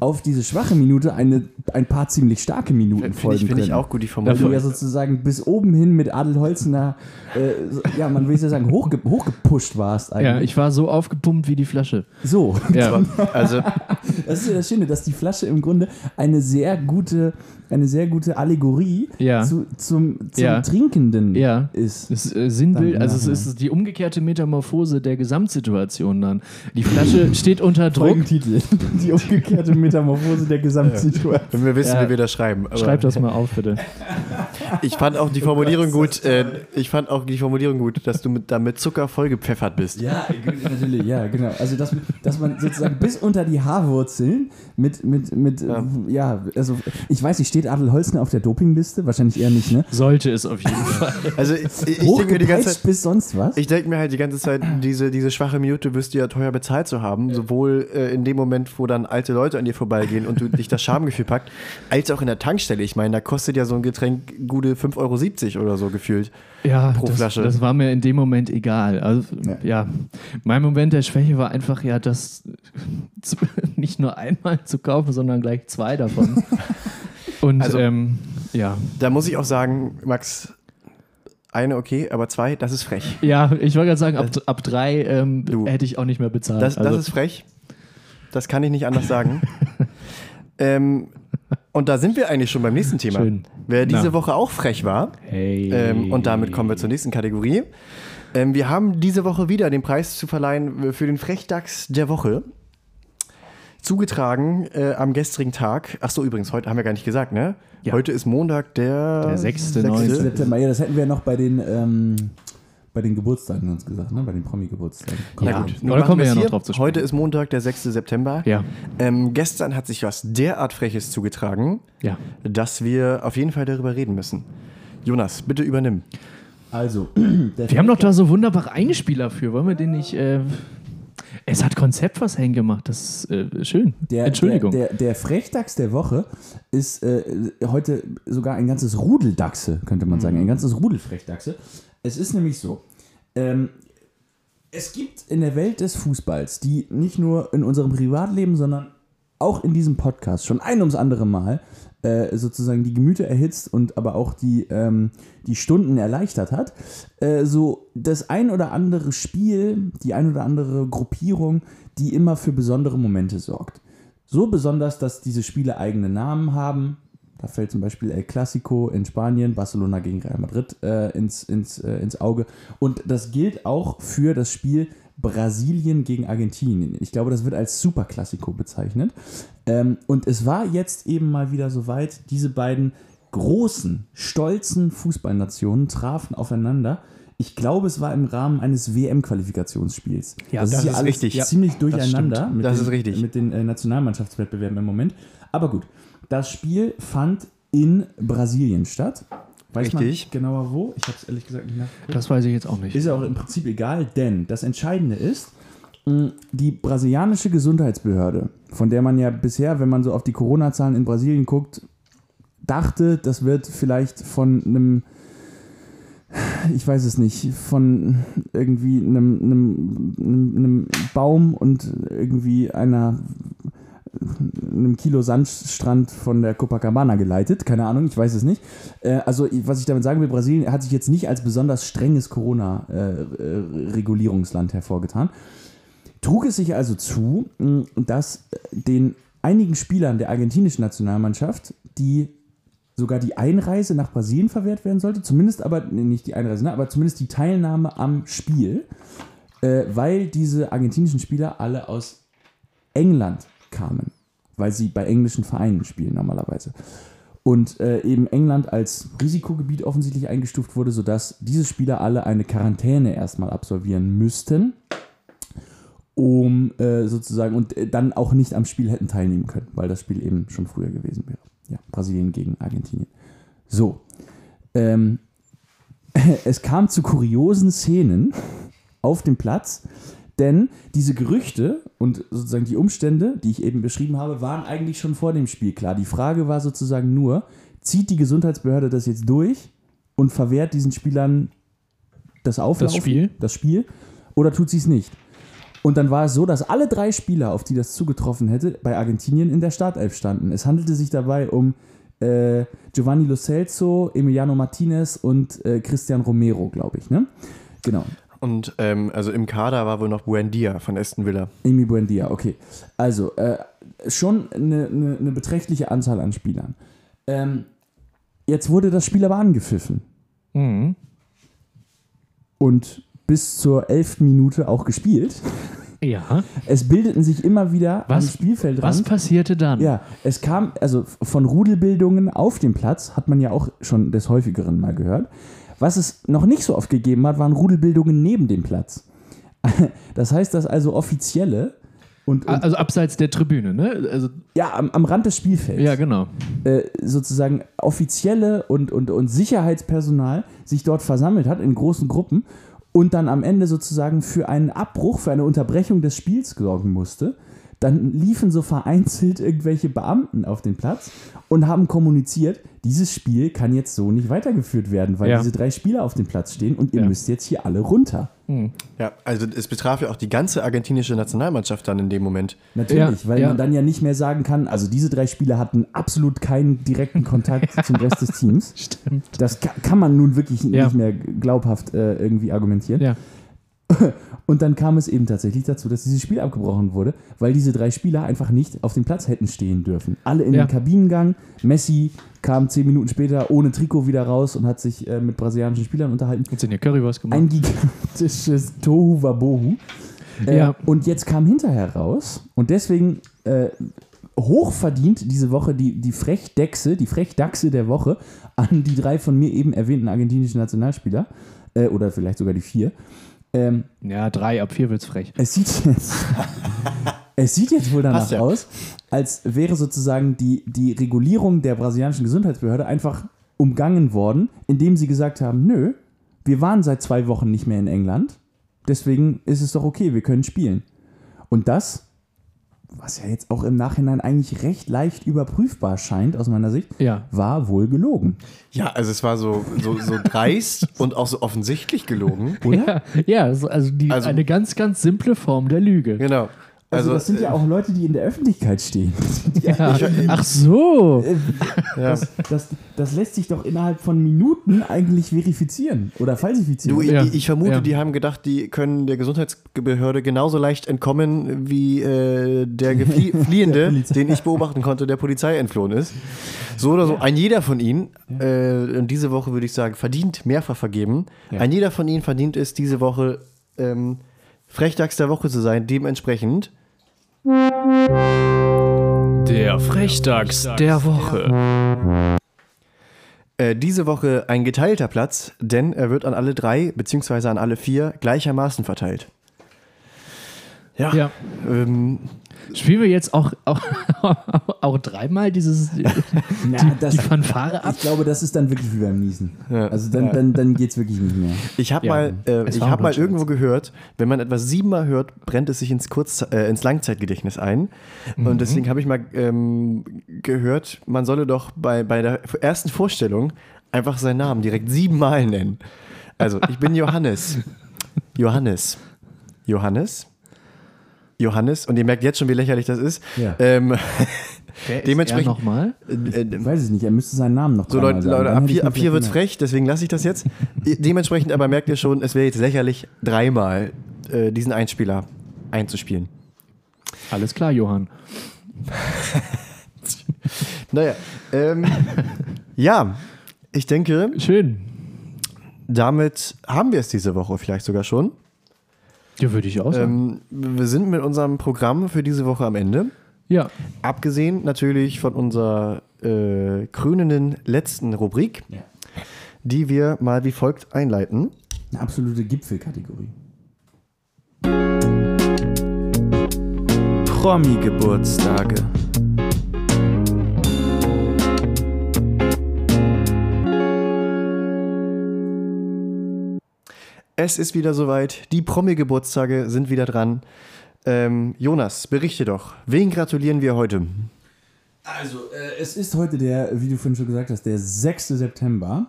auf diese schwache Minute eine, ein paar ziemlich starke Minuten Finde folgen ich, find ich können. auch gut, die Weil du Formulierung. ja sozusagen bis oben hin mit Adel Holzner, äh, so- ja, man will ja sagen, hochge hochgepusht warst eigentlich. ja, ich war so aufgepumpt wie die Flasche. so, Ja, Also, das ist ja das Schöne, dass die Flasche im Grunde eine sehr gute, eine sehr gute Allegorie Ja. zu, zum, zum Ja. Trinkenden Ja. ist. das äh, Sinnbild, Dann also es ist die umgekehrte Metamorphose der Gesamtsituation dann. Die Flasche steht unter Druck. Folgentitel. Die umgekehrte Metamorphose der Gesamtsituation. wenn wir wissen, Ja. wie wir das schreiben. Aber Schreib das mal auf, bitte. Ich fand auch die Formulierung gut. Äh, ich fand auch die Formulierung gut, dass du mit, da mit Zucker vollgepfeffert bist. Ja, natürlich, ja, genau. Also, dass, dass man sozusagen bis unter die Haarwurzeln mit, mit, mit ja. ja, also, ich weiß nicht, steht Adel Holzner auf der Dopingliste? Wahrscheinlich eher nicht, ne? Sollte es auf jeden Fall. Also ich, ich denke mir die ganze Zeit, bis sonst was? ich denke mir halt die ganze Zeit, diese, diese schwache Minute wirst du ja teuer bezahlt zu haben, sowohl äh, in dem Moment, wo dann alte Leute an dir vorbeigehen und du dich das Schamgefühl packt, als auch in der Tankstelle. Ich meine, da kostet ja so ein Getränk gute 5,70 Euro oder so gefühlt. Ja, Pro das, Flasche. das war mir in dem Moment egal. Also, Ja. ja. mein Moment der Schwäche war einfach, ja, das nicht nur einmal zu kaufen, sondern gleich zwei davon. Und Also- ähm, ja. Da muss ich auch sagen, Max, eine okay, aber zwei, das ist frech. Ja, ich wollte gerade sagen, ab, ab drei ähm, hätte ich auch nicht mehr bezahlt. Das, das also, ist frech. Das kann ich nicht anders sagen. ähm, und da sind wir eigentlich schon beim nächsten Thema. Schön. Wer diese Na. Woche auch frech war, hey. ähm, und damit kommen wir zur nächsten Kategorie. Ähm, wir haben diese Woche wieder den Preis zu verleihen für den Frechdachs der Woche. Zugetragen äh, am gestrigen Tag. Ach so, übrigens, heute haben wir gar nicht gesagt, ne? Ja. Heute ist Montag, der, Der sechste, sechste. neunte. September, ja, das hätten wir noch bei den, ähm, bei den Geburtstagen sonst gesagt, ne? Bei den Promi-Geburtstagen. Ja. Na gut, Oder machen kommen wir ja noch drauf zu sprechen. Heute ist Montag, der 6. September. Ja, Ähm, gestern hat sich was derart Freches zugetragen, ja. dass wir auf jeden Fall darüber reden müssen. Jonas, bitte übernimm. Also, Wir haben doch da so wunderbare Einspieler für. Wollen wir den nicht. Äh, es hat Konzept was hängen gemacht. Das ist äh, schön. Der, Entschuldigung. Der, der, der Frechdachs der Woche ist äh, heute sogar ein ganzes Rudel Dachse, könnte man sagen. Ein ganzes Rudel Frechdachse. Es ist nämlich so, ähm, es gibt in der Welt des Fußballs, die nicht nur in unserem Privatleben, sondern auch in diesem Podcast schon ein ums andere Mal äh, sozusagen die Gemüter erhitzt und aber auch die, ähm, die Stunden erleichtert hat, äh, so das ein oder andere Spiel, die ein oder andere Gruppierung, die immer für besondere Momente sorgt. So besonders, dass diese Spiele eigene Namen haben, Da fällt zum Beispiel El Clasico in Spanien, Barcelona gegen Real Madrid äh, ins, ins, äh, ins Auge. Und das gilt auch für das Spiel Brasilien gegen Argentinien. Ich glaube, das wird als Superklassiko bezeichnet. Ähm, und es war jetzt eben mal wieder soweit, diese beiden großen, stolzen Fußballnationen trafen aufeinander. Ich glaube, es war im Rahmen eines WM-Qualifikationsspiels. Ja, das, das ist ja ist alles richtig. Ja, ziemlich durcheinander stimmt. mit, Das den, mit den äh, Nationalmannschaftswettbewerben im Moment. Aber gut, das Spiel fand in Brasilien statt. Weiß Richtig. man genauer wo? Ich habe es ehrlich gesagt nicht nachgeguckt. Das weiß ich jetzt auch nicht. Ist ja auch im Prinzip egal, denn das Entscheidende ist, mh, die brasilianische Gesundheitsbehörde, von der man ja bisher, wenn man so auf die Corona-Zahlen in Brasilien guckt, dachte, das wird vielleicht von einem, ich weiß es nicht, von irgendwie einem, einem, einem Baum und irgendwie einer einem Kilo Sandstrand von der Copacabana geleitet. Keine Ahnung, ich weiß es nicht. Äh, also, was ich damit sagen will, Brasilien hat sich jetzt nicht als besonders strenges Corona-Regulierungsland hervorgetan. Trug es sich also zu, dass den einigen Spielern der argentinischen Nationalmannschaft, die sogar die Einreise nach Brasilien verwehrt werden sollte, zumindest aber, nee, nicht die Einreise, ne, aber zumindest die Teilnahme am Spiel, äh, weil diese argentinischen Spieler alle aus England kamen, weil sie bei englischen Vereinen spielen normalerweise. Und äh, eben England als Risikogebiet offensichtlich eingestuft wurde, sodass diese Spieler alle eine Quarantäne erstmal absolvieren müssten, um äh, sozusagen und äh, dann auch nicht am Spiel hätten teilnehmen können, weil das Spiel eben schon früher gewesen wäre. Ja, Brasilien gegen Argentinien. So. Ähm, es kam zu kuriosen Szenen auf dem Platz, denn diese Gerüchte und sozusagen die Umstände, die ich eben beschrieben habe, waren eigentlich schon vor dem Spiel klar. Die Frage war sozusagen nur, zieht die Gesundheitsbehörde das jetzt durch und verwehrt diesen Spielern das Auflaufen, Spiel? das Spiel oder tut sie es nicht? Und dann war es so, dass alle drei Spieler, auf die das zugetroffen hätte, bei Argentinien in der Startelf standen. Es handelte sich dabei um äh, Giovanni Lo Celso, Emiliano Martinez und äh, Christian Romero, glaube ich. Ne? Genau. Und ähm, also im Kader war wohl noch Buendia von Aston Villa. Amy Buendia, okay. Also, äh, schon eine, eine, eine beträchtliche Anzahl an Spielern. Ähm, jetzt wurde das Spiel aber angepfiffen. Mhm. Und bis zur elften Minute auch gespielt. Ja. Es bildeten sich immer wieder am Was, Spielfeldrand. was passierte dann? Ja, es kam, also von Rudelbildungen auf dem Platz, hat man ja auch schon des häufigeren mal gehört. Was es noch nicht so oft gegeben hat, waren Rudelbildungen neben dem Platz. Das heißt, dass also offizielle und, und Also abseits der Tribüne, ne? Also, ja, am, am Rand des Spielfelds ja, genau. äh, sozusagen offizielle und, und, und Sicherheitspersonal sich dort versammelt hat in großen Gruppen und dann am Ende sozusagen für einen Abbruch, für eine Unterbrechung des Spiels sorgen musste. Dann liefen so vereinzelt irgendwelche Beamten auf den Platz und haben kommuniziert, dieses Spiel kann jetzt so nicht weitergeführt werden, weil Ja. diese drei Spieler auf dem Platz stehen und ihr Ja. müsst jetzt hier alle runter. Ja, also es betraf ja auch die ganze argentinische Nationalmannschaft dann in dem Moment. Natürlich, Ja, weil ja. man dann ja nicht mehr sagen kann, also diese drei Spieler hatten absolut keinen direkten Kontakt zum Rest des Teams. Stimmt. Das ka kann man nun wirklich Ja. nicht mehr glaubhaft äh, irgendwie argumentieren. Ja. Und dann kam es eben tatsächlich dazu, dass dieses Spiel abgebrochen wurde, weil diese drei Spieler einfach nicht auf dem Platz hätten stehen dürfen. Alle in Ja. den Kabinengang. Messi kam zehn Minuten später ohne Trikot wieder raus und hat sich äh, mit brasilianischen Spielern unterhalten. Jetzt sind ja Currywurst gemacht. Ein gigantisches Tohu Wabohu. Äh, Ja. Und jetzt kam hinterher raus und deswegen äh, hochverdient diese Woche die, die Frechdechse, die Frechdachse der Woche an die drei von mir eben erwähnten argentinischen Nationalspieler äh, oder vielleicht sogar die vier. Ähm, Ja, drei, ab vier wird's frech. es sieht jetzt, es sieht jetzt wohl danach ja. aus, als wäre sozusagen die, die Regulierung der brasilianischen Gesundheitsbehörde einfach umgangen worden, indem sie gesagt haben, nö, wir waren seit zwei Wochen nicht mehr in England, deswegen ist es doch okay, wir können spielen. Und das, was ja jetzt auch im Nachhinein eigentlich recht leicht überprüfbar scheint aus meiner Sicht, Ja. war wohl gelogen. Ja, also es war so, so, so dreist und auch so offensichtlich gelogen. Oder? Ja, ja also, also, die, Also- eine ganz, ganz simple Form der Lüge. Genau. Also, Also, das sind ja auch Leute, die in der Öffentlichkeit stehen. Ja. Ach so. Ja. Das, das, das lässt sich doch innerhalb von Minuten eigentlich verifizieren oder falsifizieren. Du, Ja. ich, ich vermute, Ja. die haben gedacht, die können der Gesundheitsbehörde genauso leicht entkommen, wie äh, der Geflie Der Fliehende, Polizei. den ich beobachten konnte, der Polizei entflohen ist. So oder so, ein jeder von ihnen, äh, und diese Woche würde ich sagen, verdient mehrfach vergeben. Ja. Ein jeder von ihnen verdient es, diese Woche ähm, Frechtags der Woche zu sein. Dementsprechend Der Frechdachs der Woche. äh, diese Woche ein geteilter Platz, denn er wird an alle drei beziehungsweise an alle vier gleichermaßen verteilt. Ja, Ja. Ähm, Spielen wir jetzt auch, auch, auch dreimal dieses, die, Na, das, die Fanfare ab? ich glaube, das ist dann wirklich wie beim Niesen. Ja. Also dann, dann, dann geht es wirklich nicht mehr. Ich habe Ja, mal, äh, ich hab mal irgendwo gehört, wenn man etwas siebenmal hört, brennt es sich ins, Kurz, äh, ins Langzeitgedächtnis ein. Mhm. Und deswegen habe ich mal ähm, gehört, man solle doch bei, bei der ersten Vorstellung einfach seinen Namen direkt siebenmal nennen. Also, ich bin Johannes. Johannes. Johannes. Johannes. Und ihr merkt jetzt schon, wie lächerlich das ist. Ja. Ähm, Wer Dementsprechend- nochmal? äh, äh, Weiß ich nicht, er müsste seinen Namen noch So, Leute. Leute ab hier, ab hier wird es vielleicht frech, deswegen lasse ich das jetzt. Dementsprechend aber merkt ihr schon, es wäre jetzt lächerlich, dreimal äh, diesen Einspieler einzuspielen. Alles klar, Johann. Naja, ähm, ja, ich denke, Schön. damit haben wir es diese Woche vielleicht sogar schon. Ja, würde ich auch sagen. Ähm, wir sind mit unserem Programm für diese Woche am Ende. ja. Abgesehen natürlich von unserer äh, krönenden letzten Rubrik, Ja. die wir mal wie folgt einleiten. Eine absolute Gipfelkategorie. Promi-Geburtstage. Es ist wieder soweit. Die Promi-Geburtstage sind wieder dran. Ähm, Jonas, berichte doch. Wen gratulieren wir heute? Also, äh, es ist heute der, wie du vorhin schon gesagt hast, der 6. September.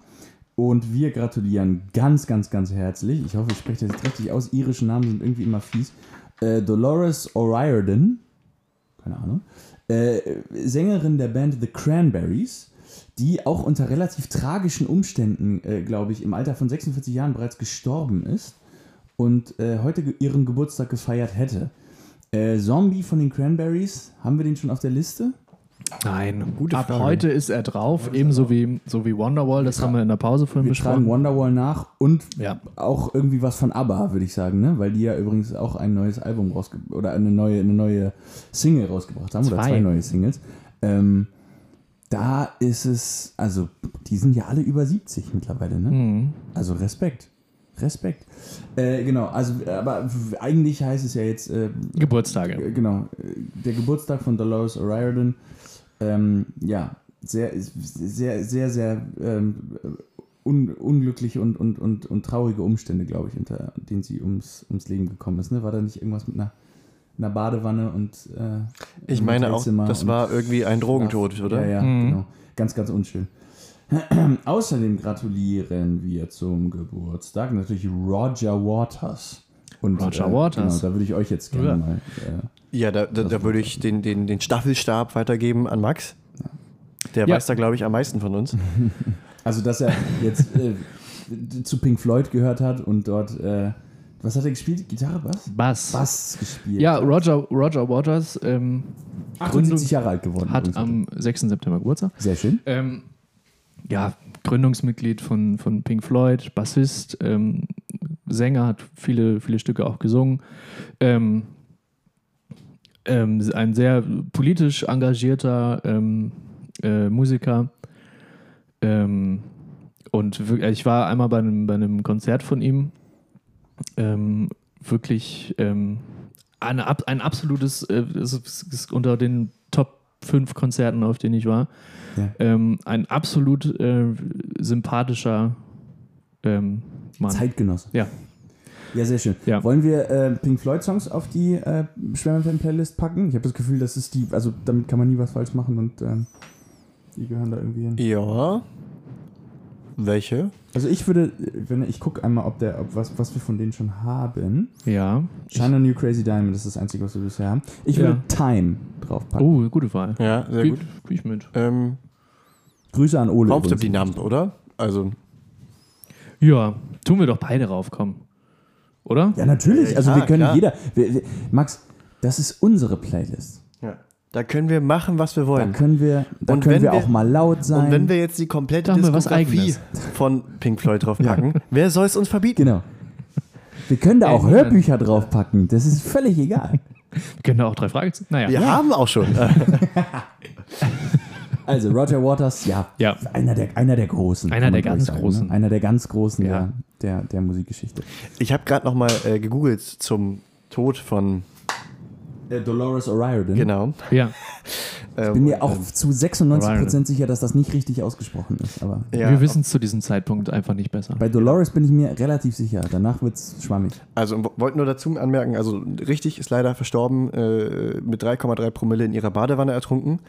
Und wir gratulieren ganz, ganz, ganz herzlich. Ich hoffe, ich spreche das jetzt richtig aus. Irische Namen sind irgendwie immer fies. Äh, Dolores O'Riordan, keine Ahnung, äh, Sängerin der Band The Cranberries, die auch unter relativ tragischen Umständen, äh, glaube ich, im Alter von 46 Jahren bereits gestorben ist und äh, heute ge- ihren Geburtstag gefeiert hätte. Äh, Zombie von den Cranberries, haben wir den schon auf der Liste? Nein, Gute ab Frage. heute ist er drauf, ebenso wie, so wie Wonderwall, das haben wir in der Pause vorhin Wir tragen besprochen. Wonderwall nach und Ja. auch irgendwie was von ABBA, würde ich sagen, ne? Weil die ja übrigens auch ein neues Album rausge oder eine neue, eine neue Single rausgebracht haben oder Zwei. zwei neue Singles. Ähm, da ist es, also die sind ja alle über 70 mittlerweile, ne? Mhm. Also Respekt. Respekt. Äh, genau, also aber eigentlich heißt es ja jetzt, äh, Geburtstage. äh, genau, der Geburtstag von Dolores O'Riordan. Ähm, ja, sehr, sehr, sehr, sehr ähm, un, unglückliche und, und, und, und traurige Umstände, glaube ich, unter denen sie ums, ums Leben gekommen ist. Ne? War da nicht irgendwas mit einer, einer Badewanne und äh, Ich meine auch, das und- war irgendwie ein Drogentod, oder? Ja, ja, Mhm. genau. Ganz, ganz unschön. Außerdem gratulieren wir zum Geburtstag natürlich Roger Waters. Und, Roger Waters. Genau, da würde ich euch jetzt gerne Ja. mal. Äh, Ja, da, da, da würde ich den, den, den Staffelstab weitergeben an Max. Der Ja. weiß da, glaube ich, am meisten von uns. also, dass er jetzt äh, zu Pink Floyd gehört hat und dort. Was hat er gespielt? Gitarre, Bass? Bass. Bass gespielt. Ja, Roger, Roger Waters ähm, 78 Jahre alt geworden. hat am 6. September Geburtstag. Sehr schön. Ähm, ja, Gründungsmitglied von, von Pink Floyd, Bassist, ähm, Sänger, hat viele, viele Stücke auch gesungen. Ähm, ähm, ein sehr politisch engagierter ähm, äh, Musiker. Ähm, und ich war einmal bei einem, bei einem Konzert von ihm. Ähm, wirklich ähm, eine, ab- ein absolutes, äh, es ist, es ist unter den Top 5 Konzerten, auf denen ich war. Ja. Ähm, ein absolut äh, sympathischer ähm, Mann. Zeitgenosse. Ja. Ja, sehr schön. Ja. Wollen wir äh, Pink Floyd Songs auf die äh, Schwärmerfan-Playlist packen? Ich habe das Gefühl, das ist die, also damit kann man nie was falsch machen und ähm, die gehören da irgendwie hin. Ja. Welche? Also ich würde, wenn ich gucke einmal, ob der, ob was, was wir von denen schon haben. Ja. China New Crazy Diamond, das ist das Einzige, was wir bisher haben. Ich würde Time draufpacken. Oh, gute Wahl. Ja, sehr Geh- gut. ich mit. Ähm, Grüße an Ole. Hauptsache übrigens. die Nump, oder? Also, Ja, tun wir doch beide raufkommen. Oder? Ja, natürlich. Ja, Also ja, wir können klar. jeder. Wir, wir, Max, das ist unsere Playlist. Ja. da können wir machen, was wir Da wollen. können wir, da Und können wenn wir wir- auch mal laut sein. Und wenn wir jetzt die komplette Da Diskografie von Pink Floyd draufpacken, wer soll es uns verbieten? genau. Wir können da auch Ey, Hörbücher draufpacken. Das ist völlig egal. Wir können da auch drei Fragezeichen. Naja. Wir haben auch schon. Also Roger Waters, ja, Ja. einer der, einer der Großen. Einer der glaub ich ganz Großen. Ne? Einer der ganz Großen Ja. der, der, der Musikgeschichte. Ich habe gerade noch mal äh, gegoogelt zum Tod von, Äh, Dolores O'Riordan. genau. Ja. Ähm, Bin mir auch zu 96% O'Riordan. sicher, dass das nicht richtig ausgesprochen ist. Aber ja, Wir wissen es zu diesem Zeitpunkt einfach nicht besser. bei Dolores bin ich mir relativ sicher. Danach wird es schwammig. Also wollten nur dazu anmerken, also richtig ist leider verstorben, äh, mit 3,3 Promille in ihrer Badewanne ertrunken.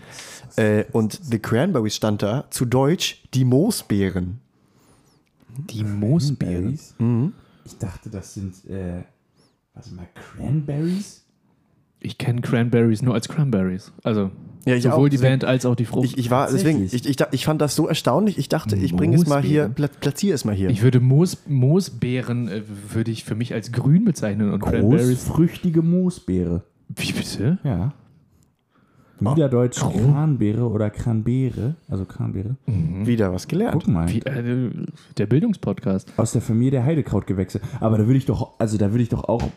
Äh, und The Cranberries stand da, zu Deutsch, die Moosbeeren. Die Moosbeeren. Mhm. Ich dachte, das sind, äh, warte mal, Cranberries? Ich kenne Cranberries nur als Cranberries. Also Ja, ich sowohl auch, die deswegen- Band als auch die Frucht. Ich, ich war, deswegen, ich, ich, ich fand das so erstaunlich, ich dachte, ich bringe es mal hier, platziere es mal hier. Ich würde Moos, Moosbeeren äh, würde ich für mich als grün bezeichnen und Cranberries. Großfrüchtige Moosbeere. Wie bitte? Ja. Niederdeutsch Kranbeere oder Kranbeere, also Kranbeere. Wieder was gelernt. Guck mal. Wie, äh, der Bildungspodcast. Aus der Familie der Heidekrautgewächse. Aber da würde ich doch, also da würde ich doch auch, äh,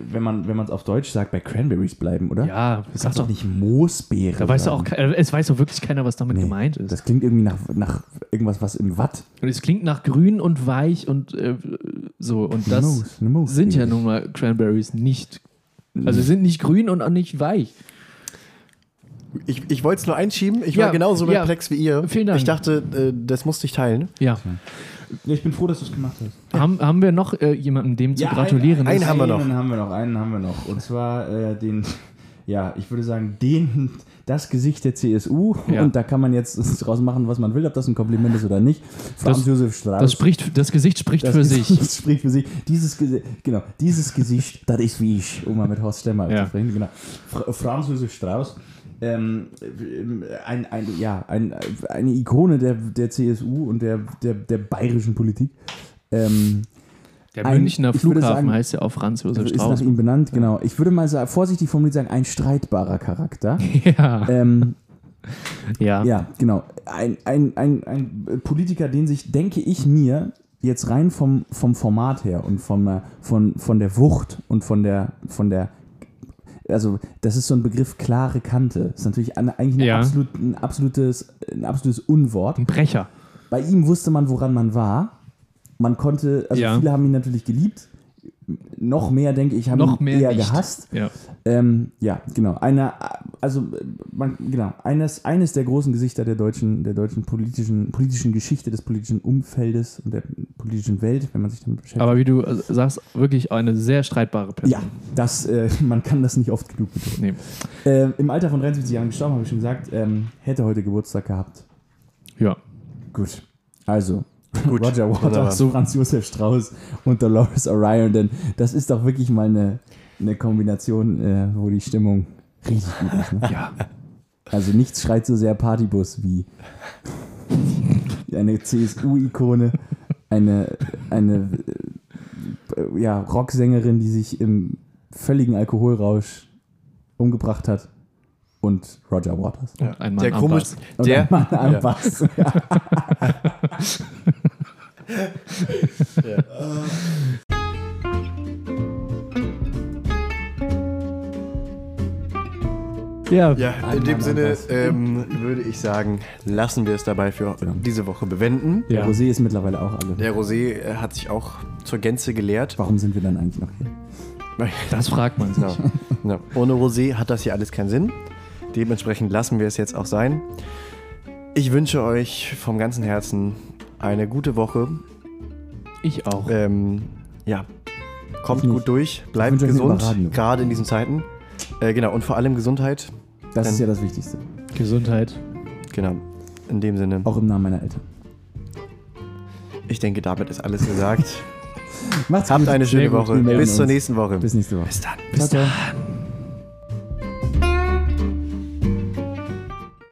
wenn man wenn man es auf Deutsch sagt, bei Cranberries bleiben, oder? Ja, Du sag sagst doch doch nicht Moosbeere. Da weiß auch, äh, es weiß doch wirklich keiner, was damit Nee, gemeint ist. Das klingt irgendwie nach, nach irgendwas, was im Watt. und es klingt nach grün und weich und äh, so. Und das Moos, Moos sind ja nun mal Cranberries nicht. Also sind nicht grün und auch nicht weich. Ich, ich wollte es nur einschieben, ich Ja, war genauso ja. perplex wie ihr. Vielen Dank. Ich dachte, äh, das musste ich teilen. Ja. Ja, ich bin froh, dass du es gemacht hast. Haben, haben wir noch äh, jemanden, dem zu gratulieren einen ist? haben wir noch. Einen haben wir noch, einen haben wir noch. Und zwar äh, den, ja, ich würde sagen, den, das Gesicht der CSU. Ja. Und da kann man jetzt draus machen, was man will, ob das ein Kompliment ist oder nicht. Franz Das- Josef Strauß. Das, spricht, das Gesicht spricht Das für Gesicht sich. spricht für sich. Dieses, genau, dieses Gesicht, das ist wie ich, um mal mit Horst Stemmer Ja. zu sprechen. Genau. Fra Franz Josef Strauß. Ähm, ein, ein, ja, ein, eine Ikone der, der CSU und der, der, der bayerischen Politik. Ähm, Der Ein- Münchner Flughafen sagen, heißt ja auch Franz Josef ist nach Strauß. ihm benannt, genau. Ich würde mal sagen, vorsichtig formuliert sagen, ein streitbarer Charakter. Ja, ähm, ja. ja, genau. Ein, ein, ein, ein Politiker, den sich, denke ich mir, jetzt rein vom, vom Format her und vom, äh, von, von der Wucht und von der, von der also das ist so ein Begriff klare Kante. Das ist natürlich eine, eigentlich eine Ja. absolut, ein, absolutes, ein absolutes Unwort. Ein Brecher. Bei ihm wusste man, woran man war. Man konnte, also Ja. viele haben ihn natürlich geliebt. Noch mehr, denke ich, haben Noch mehr eher nicht. gehasst. Ja. Ähm, ja, genau. Einer, also man, genau, eines, eines der großen Gesichter der deutschen, der deutschen politischen, politischen Geschichte, des politischen Umfeldes und der politischen Welt, wenn man sich damit beschäftigt. Aber wie du äh, sagst, wirklich eine sehr streitbare Person. ja, das, äh, man kann das nicht oft genug betonen. Nee. Äh, Im Alter von 73 Jahren gestorben, habe ich schon gesagt, ähm, hätte heute Geburtstag gehabt. Ja. Gut. Also, Gut, Roger. Waters, Franz Josef Strauß und Dolores O'Riordan. Denn das ist doch wirklich mal eine, eine Kombination, äh, wo die Stimmung richtig gut ist. Ne? Ja. Also nichts schreit so sehr Partybus wie eine CSU-Ikone, eine, eine äh, ja, Rocksängerin, die sich im völligen Alkoholrausch umgebracht hat und Roger Waters. Ja. ein Mann der am komisch, der, ein Mann am ja. Bass. Ja. Ja. Ja, in dem Sinne ähm, würde ich sagen, lassen wir es dabei für Ja. diese Woche bewenden. Ja. Rosé ist mittlerweile auch alle. Der Rosé äh, hat sich auch zur Gänze geleert. Warum sind wir dann eigentlich noch hier? Das fragt man sich. Ja. Ja. Ohne Rosé hat das hier alles keinen Sinn. Dementsprechend lassen wir es jetzt auch sein. Ich wünsche euch vom ganzen Herzen eine gute Woche. Ich auch. Ähm, ja, kommt gut durch, bleibt gesund, gerade in diesen Zeiten. Äh, genau, und vor allem Gesundheit. Das Dann- ist ja das Wichtigste. Gesundheit. Genau, in dem Sinne. Auch im Namen meiner Eltern. Ich denke, damit ist alles gesagt. Macht's Habt gut. eine schöne. Woche. Bis zur nächsten Woche. Bis nächste Woche. Bis dann. Ciao, ciao.